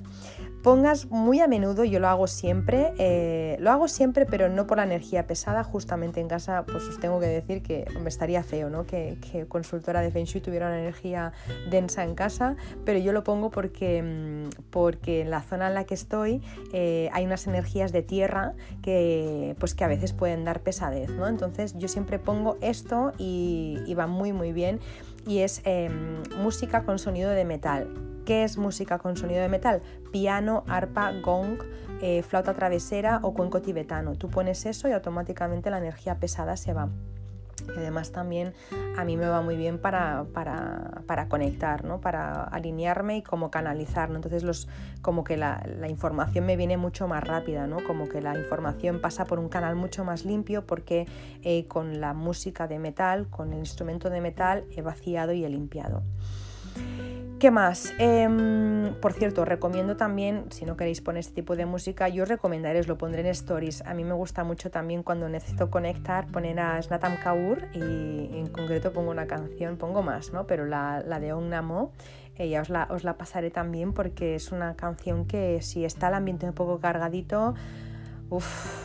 pongas muy a menudo, yo lo hago siempre, eh, lo hago siempre, pero no por la energía pesada, justamente en casa, pues os tengo que decir que me estaría feo, ¿no? Que, consultora de Feng Shui tuviera una energía densa en casa, pero yo lo pongo porque, mm, porque en la zona en la que estoy eh, hay unas energías de tierra que, pues que a veces pueden dar pesadez, ¿no? Entonces yo siempre pongo esto y, va muy muy bien y es em, música con sonido de metal. ¿Qué es música con sonido de metal? Piano, arpa, gong, eh, flauta travesera o cuenco tibetano. Tú pones eso y automáticamente la energía pesada se va. Y además también a mí me va muy bien para, para, conectar, ¿no? para alinearme y como canalizar. Entonces los, como que la, información me viene mucho más rápida, ¿no? como que la información pasa por un canal mucho más limpio porque eh, con la música de metal, con el instrumento de metal he vaciado y he limpiado. ¿Qué más? Em, por cierto, recomiendo también, si no queréis poner este tipo de música, yo os recomendaré, os lo pondré en stories. A mí me gusta mucho también cuando necesito conectar, poner a Snatam Kaur y en concreto pongo una canción, pongo más, ¿no? Pero la, de Om Namo, ella os la, os la pasaré también porque es una canción que si está el ambiente un poco cargadito,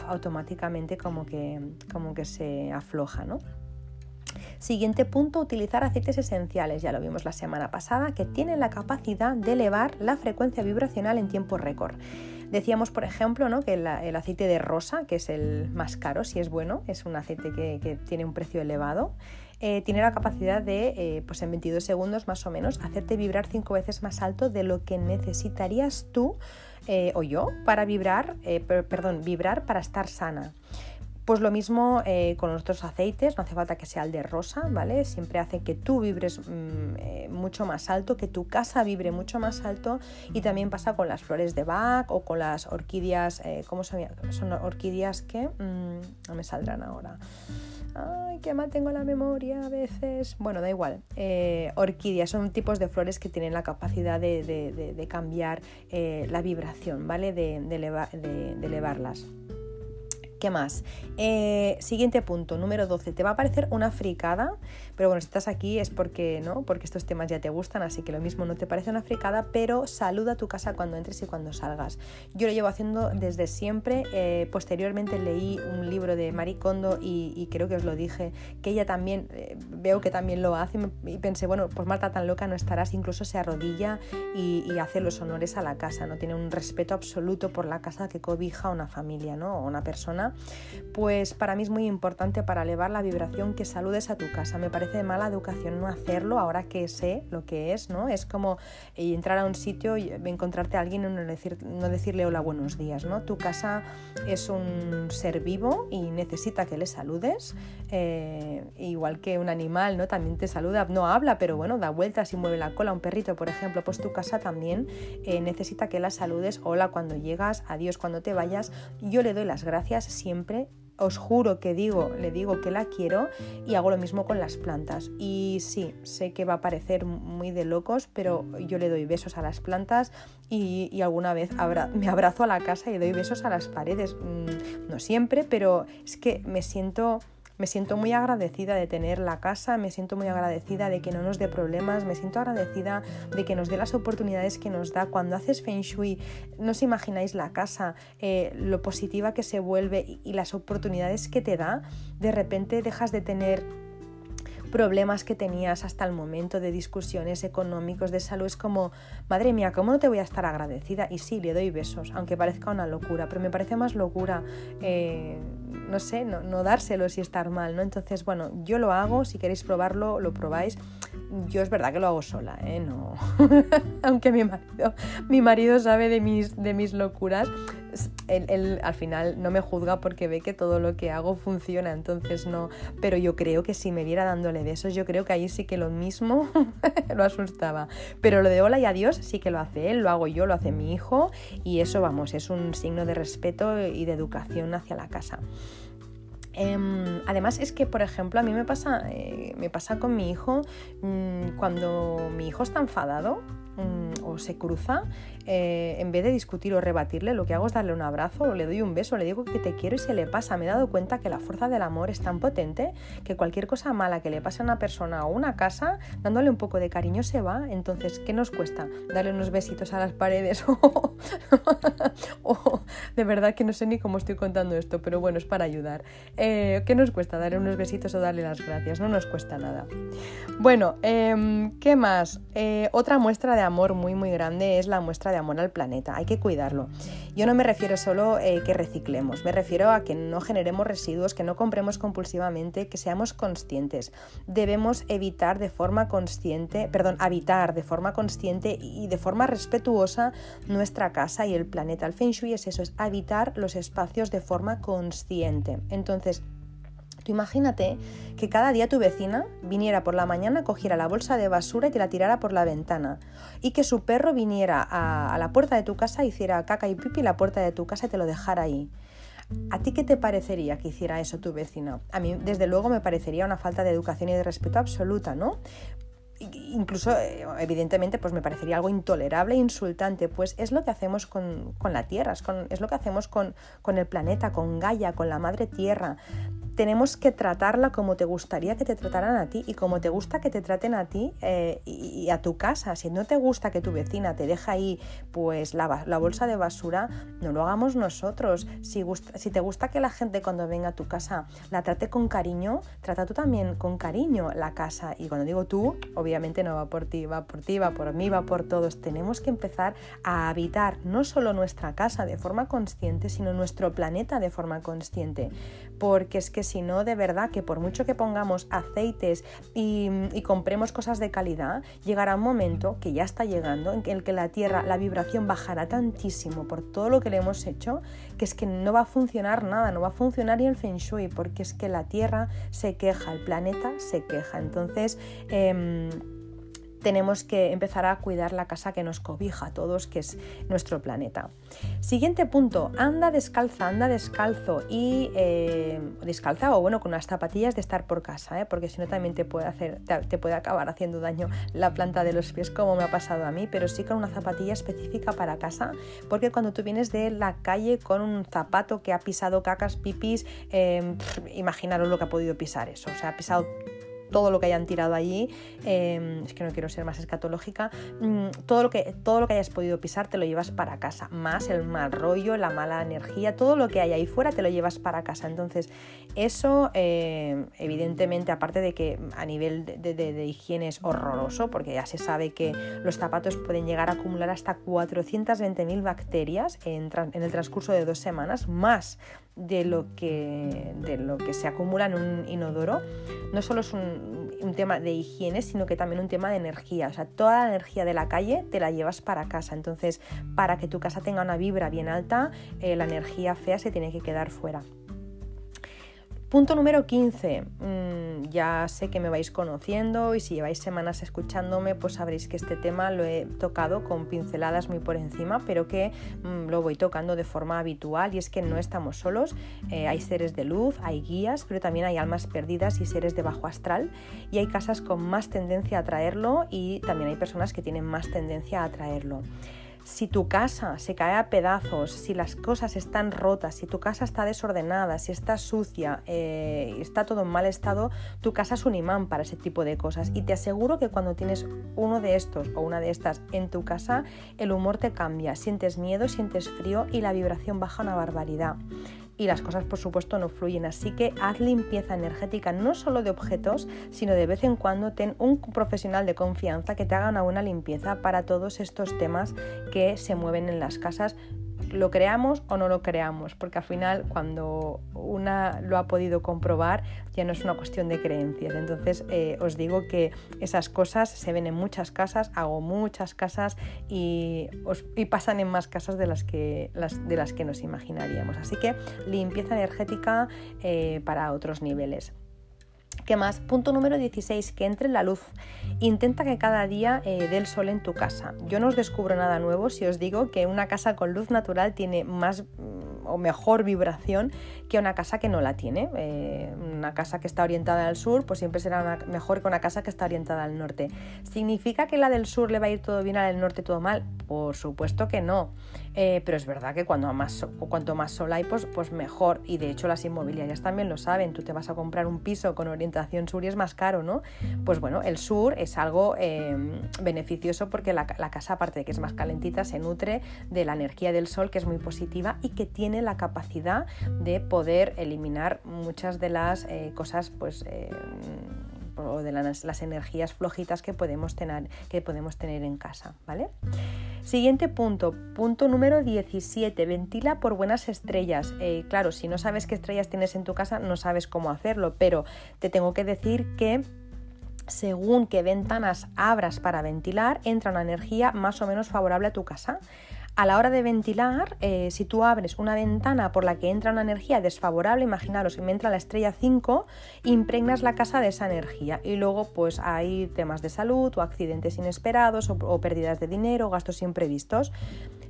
automáticamente como que, como que se afloja, ¿no? Siguiente punto, utilizar aceites esenciales, ya lo vimos la semana pasada, que tienen la capacidad de elevar la frecuencia vibracional en tiempo récord. Decíamos, por ejemplo, ¿no? que el, aceite de rosa, que es el más caro, si es bueno, es un aceite que, tiene un precio elevado, eh, tiene la capacidad de, eh, pues en 22 segundos más o menos, hacerte vibrar cinco veces más alto de lo que necesitarías tú eh, o yo para vibrar, perdón, vibrar para estar sana. Pues lo mismo eh, con los otros aceites, no hace falta que sea el de rosa, ¿vale? Siempre hace que tú vibres mm, eh, mucho más alto, que tu casa vibre mucho más alto y también pasa con las flores de Bach o con las orquídeas, eh, ¿cómo son? Son orquídeas que mm, no me saldrán ahora. Ay, qué mal tengo la memoria a veces. Bueno, da igual. orquídeas son tipos de flores que tienen la capacidad de, cambiar la vibración, ¿vale? de elevarlas. ¿Qué más? Eh, siguiente punto, número 12. Te va a parecer una fricada, pero bueno, si estás aquí es porque, ¿no? porque estos temas ya te gustan, así que lo mismo no te parece una fricada, pero saluda a tu casa cuando entres y cuando salgas. Yo lo llevo haciendo desde siempre. Eh, posteriormente leí un libro de Marie Kondo y, creo que os lo dije, que ella también, eh, veo que también lo hace y, pensé, bueno, pues Marta tan loca no estarás, incluso se arrodilla y, y, hace los honores a la casa, ¿no? Tiene un respeto absoluto por la casa que cobija una familia, ¿no? O una persona pues para mí es muy importante para elevar la vibración que saludes a tu casa. Me parece de mala educación no hacerlo ahora que sé lo que es, ¿no? Es como eh, entrar a un sitio y encontrarte a alguien y no, decir, no decirle hola, buenos días, ¿no? Tu casa es un ser vivo y necesita que le saludes, eh, igual que un animal, ¿no? También te saluda, no habla, pero bueno, da vueltas y mueve la cola. Un perrito, por ejemplo, pues tu casa también eh, necesita que la saludes, hola cuando llegas, adiós cuando te vayas. Yo le doy las gracias siempre os juro que digo, le digo que la quiero y hago lo mismo con las plantas. Y sí, sé que va a parecer muy de locos, pero yo le doy besos a las plantas y, alguna vez me abrazo a la casa y doy besos a las paredes. Mm, no siempre, pero es que me siento me siento muy agradecida de tener la casa, me siento muy agradecida de que no nos dé problemas, me siento agradecida de que nos dé las oportunidades que nos da. Cuando haces Feng Shui, no os imagináis la casa, eh, lo positiva que se vuelve y las oportunidades que te da. De repente dejas de tener problemas que tenías hasta el momento de discusiones económicos, de salud, es como, madre mía, ¿cómo no te voy a estar agradecida? Y sí, le doy besos, aunque parezca una locura, pero me parece más locura, eh, no sé, no, no, dárselos y estar mal, ¿no? Entonces, bueno, yo lo hago, si queréis probarlo, lo probáis. Yo es verdad que lo hago sola, ¿eh? No. aunque mi marido, mi marido sabe de mis, de mis locuras, él, al final no me juzga porque ve que todo lo que hago funciona, entonces no, pero yo creo que si me viera dándole besos, yo creo que ahí sí que lo mismo lo asustaba. Pero lo de hola y adiós sí que lo hace él, lo hago yo, lo hace mi hijo y eso, vamos, es un signo de respeto y de educación hacia la casa. Em, además es que, por ejemplo, a mí me pasa, eh, me pasa con mi hijo, mm, cuando mi hijo está enfadado, mm, o se cruza, eh, en vez de discutir o rebatirle, lo que hago es darle un abrazo o le doy un beso, le digo que te quiero y se le pasa. Me he dado cuenta que la fuerza del amor es tan potente que cualquier cosa mala que le pase a una persona o una casa, dándole un poco de cariño se va. Entonces, ¿qué nos cuesta? Darle unos besitos a las paredes o, de verdad que no sé ni cómo estoy contando esto, pero bueno, es para ayudar. Eh, ¿Qué nos cuesta? Darle unos besitos o darle las gracias. No nos cuesta nada. Bueno, em, ¿qué más? Eh, otra muestra de amor muy muy grande es la muestra de amor al planeta, hay que cuidarlo. Yo no me refiero solo eh, que reciclemos, me refiero a que no generemos residuos, que no compremos compulsivamente, que seamos conscientes. Debemos evitar de forma consciente, perdón, habitar de forma consciente y de forma respetuosa nuestra casa y el planeta. El Feng Shui es eso, es habitar los espacios de forma consciente. Entonces, Tú imagínate que cada día tu vecina viniera por la mañana, cogiera la bolsa de basura y te la tirara por la ventana. Y que su perro viniera a, la puerta de tu casa, hiciera caca y pipi en la puerta de tu casa y te lo dejara ahí. ¿A ti qué te parecería que hiciera eso tu vecina? A mí, desde luego, me parecería una falta de educación y de respeto absoluta, ¿no? incluso, eh, evidentemente, pues me parecería algo intolerable e insultante, pues es lo que hacemos con, la Tierra, es, es, lo que hacemos con, con, el planeta, con Gaia, con la Madre Tierra tenemos que tratarla como te gustaría que te trataran a ti y como te gusta que te traten a ti eh, y, a tu casa. Si no te gusta que tu vecina te deje ahí pues la, la bolsa de basura, no lo hagamos nosotros. Si, si te gusta que la gente cuando venga a tu casa la trate con cariño, trata tú también con cariño la casa. Y cuando digo tú, obviamente no va por ti, va por ti, va por mí, va por todos. Tenemos que empezar a habitar no solo nuestra casa de forma consciente, sino nuestro planeta de forma consciente. Porque es que si no, de verdad que por mucho que pongamos aceites y, compremos cosas de calidad, llegará un momento que ya está llegando en el que la Tierra, la vibración bajará tantísimo por todo lo que le hemos hecho, que es que no va a funcionar nada, no va a funcionar ni el Feng Shui, porque es que la Tierra se queja, el planeta se queja. Entonces, em, tenemos que empezar a cuidar la casa que nos cobija a todos, que es nuestro planeta. Siguiente punto, anda descalza, anda descalzo y eh, descalza o bueno, con unas zapatillas de estar por casa, ¿eh? porque si no también te puede, hacer, te, puede acabar haciendo daño la planta de los pies como me ha pasado a mí, pero sí con una zapatilla específica para casa, porque cuando tú vienes de la calle con un zapato que ha pisado cacas, pipis, eh, imaginaros lo que ha podido pisar eso, o sea, ha pisado todo lo que hayan tirado allí, em, es que no quiero ser más escatológica, mm, todo, lo que, todo lo que hayas podido pisar te lo llevas para casa, más el mal rollo, la mala energía, todo lo que hay ahí fuera te lo llevas para casa. Entonces, eso em, evidentemente, aparte de que a nivel de, higiene es horroroso, porque ya se sabe que los zapatos pueden llegar a acumular hasta 420.000 bacterias en el transcurso de dos semanas, más de lo que, de lo que se acumula en un inodoro, no solo es un, tema de higiene, sino que también un tema de energía. O sea, toda la energía de la calle te la llevas para casa. Entonces, para que tu casa tenga una vibra bien alta, eh, la energía fea se tiene que quedar fuera. Punto número 15. Mm, ya sé que me vais conociendo y si lleváis semanas escuchándome, pues sabréis que este tema lo he tocado con pinceladas muy por encima, pero que mm, lo voy tocando de forma habitual y es que no estamos solos. Eh, hay seres de luz, hay guías, pero también hay almas perdidas y seres de bajo astral y hay casas con más tendencia a traerlo y también hay personas que tienen más tendencia a traerlo si tu casa se cae a pedazos, si las cosas están rotas, si tu casa está desordenada, si está sucia, eh, está todo en mal estado, tu casa es un imán para ese tipo de cosas. Y te aseguro que cuando tienes uno de estos o una de estas en tu casa, el humor te cambia, sientes miedo, sientes frío y la vibración baja una barbaridad y las cosas por supuesto no fluyen. Así que haz limpieza energética no solo de objetos, sino de vez en cuando ten un profesional de confianza que te haga una buena limpieza para todos estos temas que se mueven en las casas lo creamos o no lo creamos, porque al final cuando una lo ha podido comprobar ya no es una cuestión de creencias. Entonces eh, os digo que esas cosas se ven en muchas casas, hago muchas casas y, pasan en más casas de las, que, las, de las que nos imaginaríamos. Así que limpieza energética eh, para otros niveles. ¿Qué más? Punto número 16, que entre la luz. Intenta que cada día eh, dé el sol en tu casa. Yo no os descubro nada nuevo si os digo que una casa con luz natural tiene más mm, o mejor vibración que una casa que no la tiene. Eh, una casa que está orientada al sur, pues siempre será mejor que una casa que está orientada al norte. ¿Significa que la del sur le va a ir todo bien, a la del norte todo mal? Por supuesto que no. Eh, pero es verdad que cuando más, cuanto más sol hay, pues, pues mejor. Y de hecho las inmobiliarias también lo saben. Tú te vas a comprar un piso con orientación sur y es más caro, ¿no? Pues bueno, el sur es algo em, beneficioso porque la, casa, aparte de que es más calentita, se nutre de la energía del sol, que es muy positiva y que tiene la capacidad de poder eliminar muchas de las eh, cosas, pues em, o de las, energías flojitas que podemos tener, que podemos tener en casa, ¿vale? Siguiente punto, punto número 17, ventila por buenas estrellas. Eh, claro, si no sabes qué estrellas tienes en tu casa, no sabes cómo hacerlo, pero te tengo que decir que según qué ventanas abras para ventilar, entra una energía más o menos favorable a tu casa. A la hora de ventilar, eh, si tú abres una ventana por la que entra una energía desfavorable, imaginaros que me entra la estrella 5, impregnas la casa de esa energía y luego pues hay temas de salud o accidentes inesperados o, pérdidas de dinero o gastos imprevistos.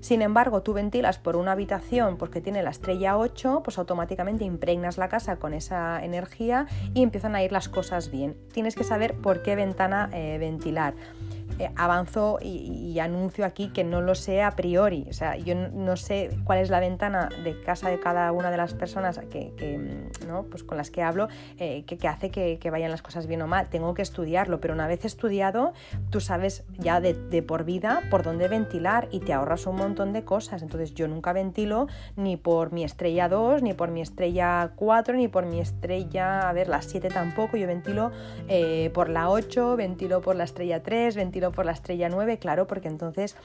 Sin embargo, tú ventilas por una habitación porque tiene la estrella 8, pues automáticamente impregnas la casa con esa energía y empiezan a ir las cosas bien. Tienes que saber por qué ventana eh, ventilar. Eh, avanzo y, anuncio aquí que no lo sé a priori. O sea, yo no, sé cuál es la ventana de casa de cada una de las personas que, ¿no? pues con las que hablo eh, que, hace que, vayan las cosas bien o mal. Tengo que estudiarlo, pero una vez estudiado, tú sabes ya de, por vida por dónde ventilar y te ahorras un montón de cosas. Entonces yo nunca ventilo ni por mi estrella 2, ni por mi estrella 4, ni por mi estrella, a ver, la 7 tampoco. Yo ventilo eh, por la 8, ventilo por la estrella 3, ventilo por la estrella 9, claro, porque entonces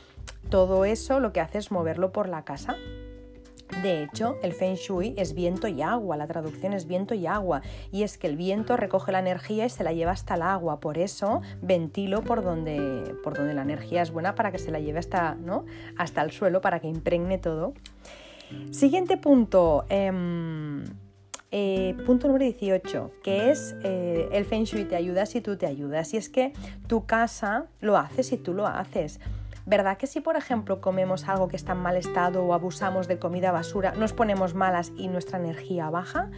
todo eso lo que hace es moverlo por la casa. De hecho, el Feng Shui es viento y agua, la traducción es viento y agua, y es que el viento recoge la energía y se la lleva hasta el agua, por eso ventilo por donde, por donde la energía es buena para que se la lleve hasta, ¿no? hasta el suelo, para que impregne todo. Siguiente punto. Em, eh, punto número 18, que es eh, el Feng Shui te ayuda si tú te ayudas. Y es que tu casa lo hace si tú lo haces. ¿Verdad que si, por ejemplo, comemos algo que está en mal estado o abusamos de comida basura, nos ponemos malas y nuestra energía baja?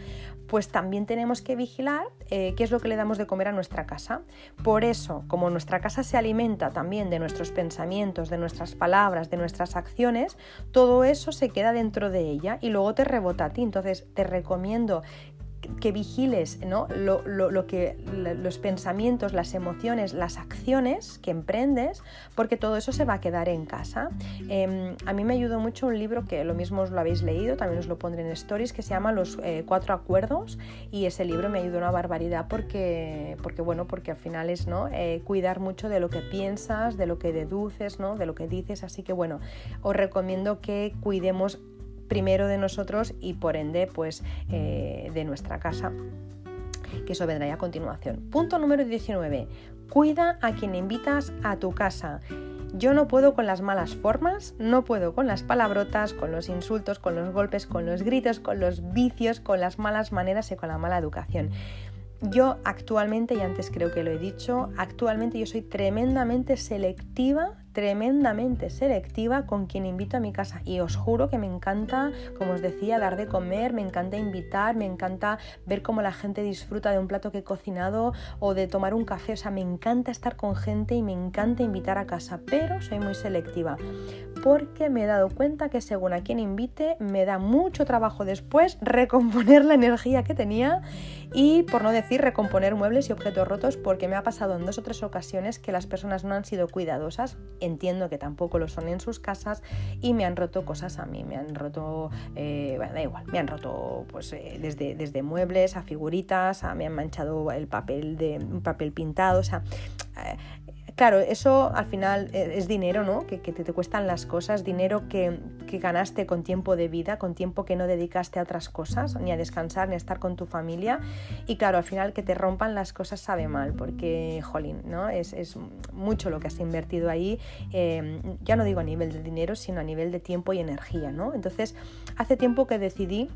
Pues también tenemos que vigilar eh, qué es lo que le damos de comer a nuestra casa. Por eso, como nuestra casa se alimenta también de nuestros pensamientos, de nuestras palabras, de nuestras acciones, todo eso se queda dentro de ella y luego te rebota a ti. Entonces, te recomiendo que vigiles ¿no? lo, que, los pensamientos, las emociones, las acciones que emprendes, porque todo eso se va a quedar en casa. Em, a mí me ayudó mucho un libro que lo mismo os lo habéis leído, también os lo pondré en stories, que se llama Los eh, Cuatro Acuerdos, y ese libro me ayudó una barbaridad porque, porque bueno, porque al final es ¿no? Eh, cuidar mucho de lo que piensas, de lo que deduces, ¿no? de lo que dices, así que bueno, os recomiendo que cuidemos primero de nosotros y por ende pues eh, de nuestra casa que eso vendrá a continuación. Punto número 19. Cuida a quien invitas a tu casa. Yo no puedo con las malas formas, no puedo con las palabrotas, con los insultos, con los golpes, con los gritos, con los vicios, con las malas maneras y con la mala educación. Yo actualmente, y antes creo que lo he dicho, actualmente yo soy tremendamente selectiva, tremendamente selectiva con quien invito a mi casa. Y os juro que me encanta, como os decía, dar de comer, me encanta invitar, me encanta ver cómo la gente disfruta de un plato que he cocinado o de tomar un café. O sea, me encanta estar con gente y me encanta invitar a casa, pero soy muy selectiva porque me he dado cuenta que según a quien invite me da mucho trabajo después recomponer la energía que tenía y por no decir recomponer muebles y objetos rotos porque me ha pasado en dos o tres ocasiones que las personas no han sido cuidadosas, entiendo que tampoco lo son en sus casas y me han roto cosas a mí, me han roto, eh, bueno, da igual, me han roto pues eh, desde, desde muebles a figuritas, a, me han manchado el papel de un papel pintado, o sea, eh, Claro, eso al final eh, es dinero, ¿no? Que, te, cuestan las cosas, dinero que, ganaste con tiempo de vida, con tiempo que no dedicaste a otras cosas, ni a descansar, ni a estar con tu familia. Y claro, al final que te rompan las cosas sabe mal, porque, jolín, ¿no? Es, mucho lo que has invertido ahí, em, ya no digo a nivel de dinero, sino a nivel de tiempo y energía, ¿no? Entonces, hace tiempo que decidí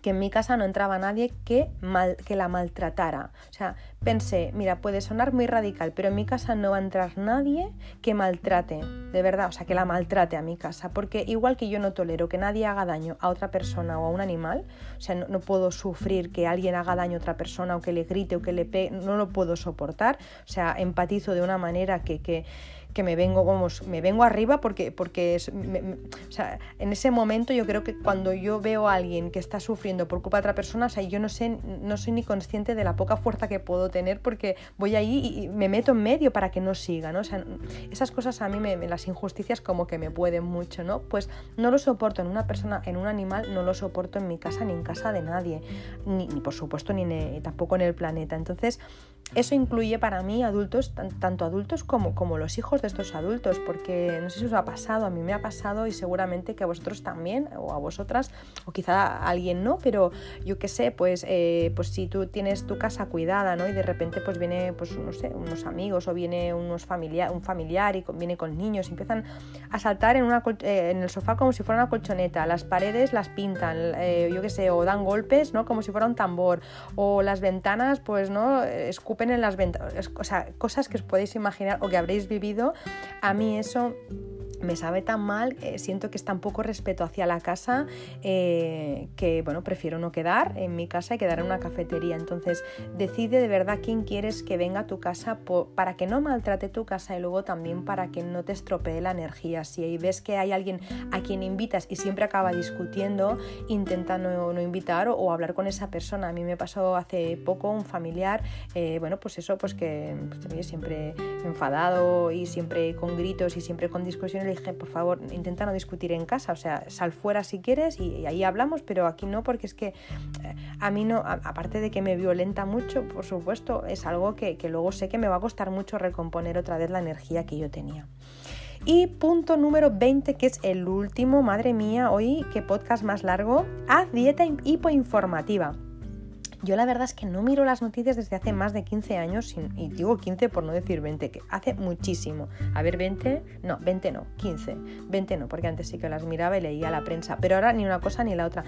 que en mi casa no entraba nadie que, mal, que la maltratara. O sea, pensé, mira, puede sonar muy radical, pero en mi casa no va a entrar nadie que maltrate, de verdad, o sea, que la maltrate a mi casa, porque igual que yo no tolero que nadie haga daño a otra persona o a un animal, o sea, no, puedo sufrir que alguien haga daño a otra persona o que le grite o que le pegue, no lo puedo soportar, o sea, empatizo de una manera que, que que me vengo, vamos, me vengo arriba porque, porque o sea, en ese momento yo creo que cuando yo veo a alguien que está sufriendo por culpa de otra persona, o sea, yo no sé, no soy ni consciente de la poca fuerza que puedo tener porque voy ahí y me meto en medio para que no siga, ¿no? O sea, esas cosas a mí me, las injusticias como que me pueden mucho, ¿no? Pues no lo soporto en una persona, en un animal, no lo soporto en mi casa ni en casa de nadie, ni, por supuesto ni tampoco en el planeta. Entonces, eso incluye para mí adultos, tanto adultos como, como los hijos de estos adultos, porque no sé si os ha pasado, a mí me ha pasado y seguramente que a vosotros también, o a vosotras, o quizá a alguien no, pero yo qué sé, pues, eh, pues si tú tienes tu casa cuidada, ¿no? Y de repente pues viene, pues no sé, unos amigos o viene unos familiar, un familiar y viene con niños y empiezan a saltar en, una, eh, en el sofá como si fuera una colchoneta, las paredes las pintan, eh, yo qué sé, o dan golpes, ¿no? Como si fuera un tambor, o las ventanas, pues, ¿no? Escupen en las ventanas, o sea, cosas que os podéis imaginar o que habréis vivido, a mí eso me sabe tan mal, eh, siento que está un poco respeto hacia la casa, eh, que bueno, prefiero no quedar en mi casa y quedar en una cafetería. Entonces, decide de verdad quién quieres que venga a tu casa para que no maltrate tu casa y luego también para que no te estropee la energía. Si ves que hay alguien a quien invitas y siempre acaba discutiendo, intenta no, invitar o, hablar con esa persona. A mí me pasó hace poco un familiar, eh, bueno, pues eso, pues que pues, siempre enfadado y siempre con gritos y siempre con discusiones dije, por favor, intenta no discutir en casa, o sea, sal fuera si quieres y, ahí hablamos, pero aquí no, porque es que eh, a mí no, aparte de que me violenta mucho, por supuesto, es algo que, que luego sé que me va a costar mucho recomponer otra vez la energía que yo tenía. Y punto número 20, que es el último, madre mía, hoy qué podcast más largo, haz dieta hipoinformativa. Yo la verdad es que no miro las noticias desde hace más de 15 años, y digo 15 por no decir 20, que hace muchísimo. A ver, 20, no, 20 no, 15, 20 no, porque antes sí que las miraba y leía la prensa, pero ahora ni una cosa ni la otra.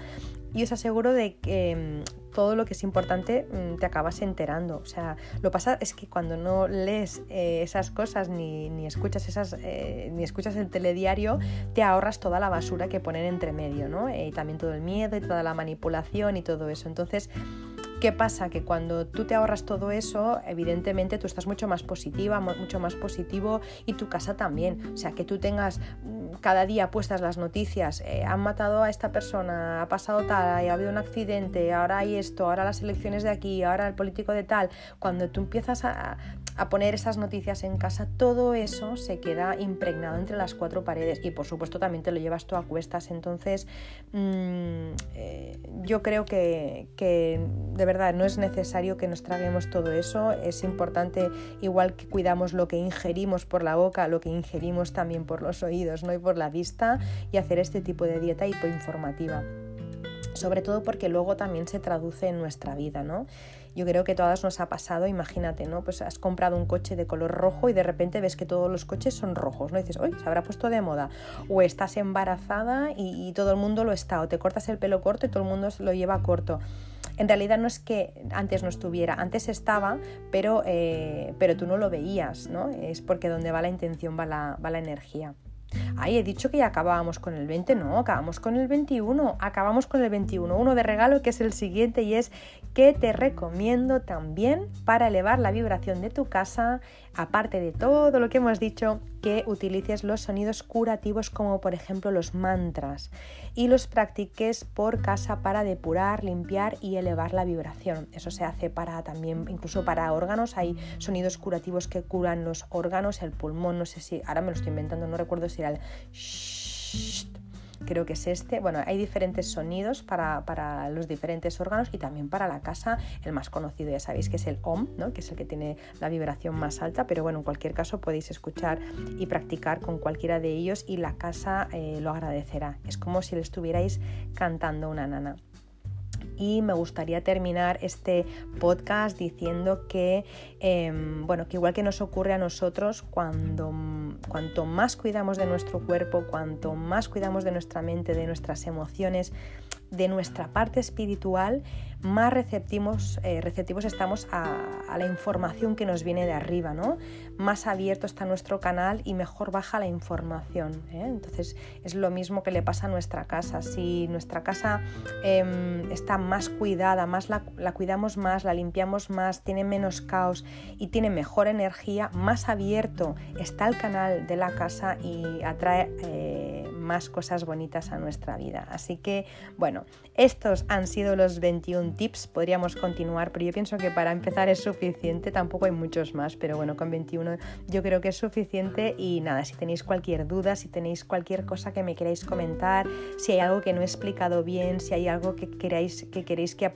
Y os aseguro de que mm, todo lo que es importante mm, te acabas enterando. O sea, lo pasa es que cuando no lees eh, esas cosas ni, ni escuchas esas, eh, ni escuchas el telediario, te ahorras toda la basura que ponen entre medio, ¿no? Eh, y también todo el miedo y toda la manipulación y todo eso. Entonces, ¿Qué pasa? Que cuando tú te ahorras todo eso, evidentemente tú estás mucho más positiva, mucho más positivo y tu casa también. O sea, que tú tengas mm, cada día puestas las noticias, eh, han matado a esta persona, ha pasado tal, ha habido un accidente, ahora hay esto, ahora las elecciones de aquí, ahora el político de tal. Cuando tú empiezas a, a poner esas noticias en casa, todo eso se queda impregnado entre las cuatro paredes y por supuesto también te lo llevas tú a cuestas. Entonces mm, eh, yo creo que, de verdad no es necesario que nos traguemos todo eso, es importante igual que cuidamos lo que ingerimos por la boca, lo que ingerimos también por los oídos ¿no? y por la vista y hacer este tipo de dieta hipoinformativa sobre todo porque luego también se traduce en nuestra vida, ¿no? Yo creo que todas nos ha pasado, imagínate, ¿no? Pues has comprado un coche de color rojo y de repente ves que todos los coches son rojos, ¿no? Dices, uy, se habrá puesto de moda. O estás embarazada y, todo el mundo lo está, o te cortas el pelo corto y todo el mundo lo lleva corto. En realidad no es que antes no estuviera, antes estaba, pero, eh, pero tú no lo veías, ¿no? Es porque donde va la intención va la, va la energía. Ay, he dicho que ya acabábamos con el 20, no, acabamos con el 21, acabamos con el 21, uno de regalo que es el siguiente y es que te recomiendo también para elevar la vibración de tu casa, aparte de todo lo que hemos dicho, que utilices los sonidos curativos como por ejemplo los mantras y los practiques por casa para depurar, limpiar y elevar la vibración. Eso se hace para también, incluso para órganos, hay sonidos curativos que curan los órganos, el pulmón, no sé si, ahora me lo estoy inventando, no recuerdo si era el creo que es este. Bueno, hay diferentes sonidos para, los diferentes órganos y también para la casa. El más conocido ya sabéis que es el OM, ¿no? que es el que tiene la vibración más alta, pero bueno, en cualquier caso podéis escuchar y practicar con cualquiera de ellos y la casa eh, lo agradecerá. Es como si le estuvierais cantando una nana. Y me gustaría terminar este podcast diciendo que, em, bueno, que igual que nos ocurre a nosotros, cuando, cuanto más cuidamos de nuestro cuerpo, cuanto más cuidamos de nuestra mente, de nuestras emociones, de nuestra parte espiritual, más receptivos, eh, receptivos estamos a, la información que nos viene de arriba, ¿no? Más abierto está nuestro canal y mejor baja la información. ¿eh? Entonces es lo mismo que le pasa a nuestra casa. Si nuestra casa em, está más cuidada, más la, cuidamos más, la limpiamos más, tiene menos caos y tiene mejor energía, más abierto está el canal de la casa y atrae eh, más cosas bonitas a nuestra vida. Así que, bueno, estos han sido los 21 tips, podríamos continuar, pero yo pienso que para empezar es suficiente, tampoco hay muchos más, pero bueno, con 21 yo creo que es suficiente. Y nada, si tenéis cualquier duda, si tenéis cualquier cosa que me queráis comentar, si hay algo que no he explicado bien, si hay algo que queráis que, queréis que,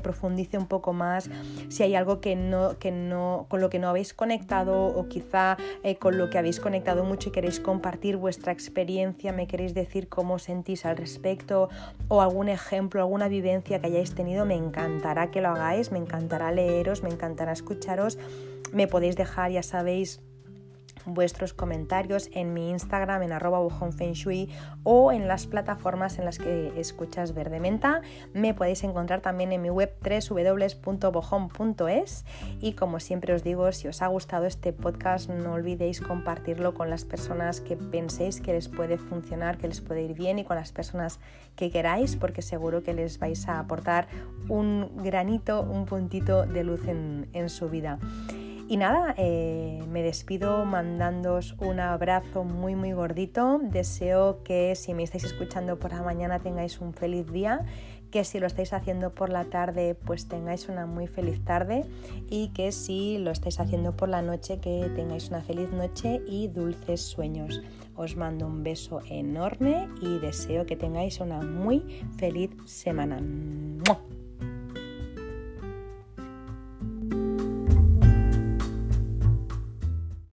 profundice un poco más, si hay algo que no, que no, con lo que no habéis conectado o quizá eh, con lo que habéis conectado mucho y queréis compartir vuestra experiencia, me queréis decir cómo sentís al respecto o algún ejemplo, alguna vivencia que hayáis tenido, me encantará que lo hagáis, me encantará leeros, me encantará escucharos. Me podéis dejar, ya sabéis, vuestros comentarios en mi Instagram en arroba Shui o en las plataformas en las que escuchas Verde Menta. Me podéis encontrar también en mi web www.bojón.es y como siempre os digo, si os ha gustado este podcast no olvidéis compartirlo con las personas que penséis que les puede funcionar, que les puede ir bien y con las personas que queráis porque seguro que les vais a aportar un granito, un puntito de luz en, en su vida. Y nada, eh, me despido mandándoos un abrazo muy muy gordito. Deseo que si me estáis escuchando por la mañana tengáis un feliz día, que si lo estáis haciendo por la tarde pues tengáis una muy feliz tarde y que si lo estáis haciendo por la noche que tengáis una feliz noche y dulces sueños. Os mando un beso enorme y deseo que tengáis una muy feliz semana.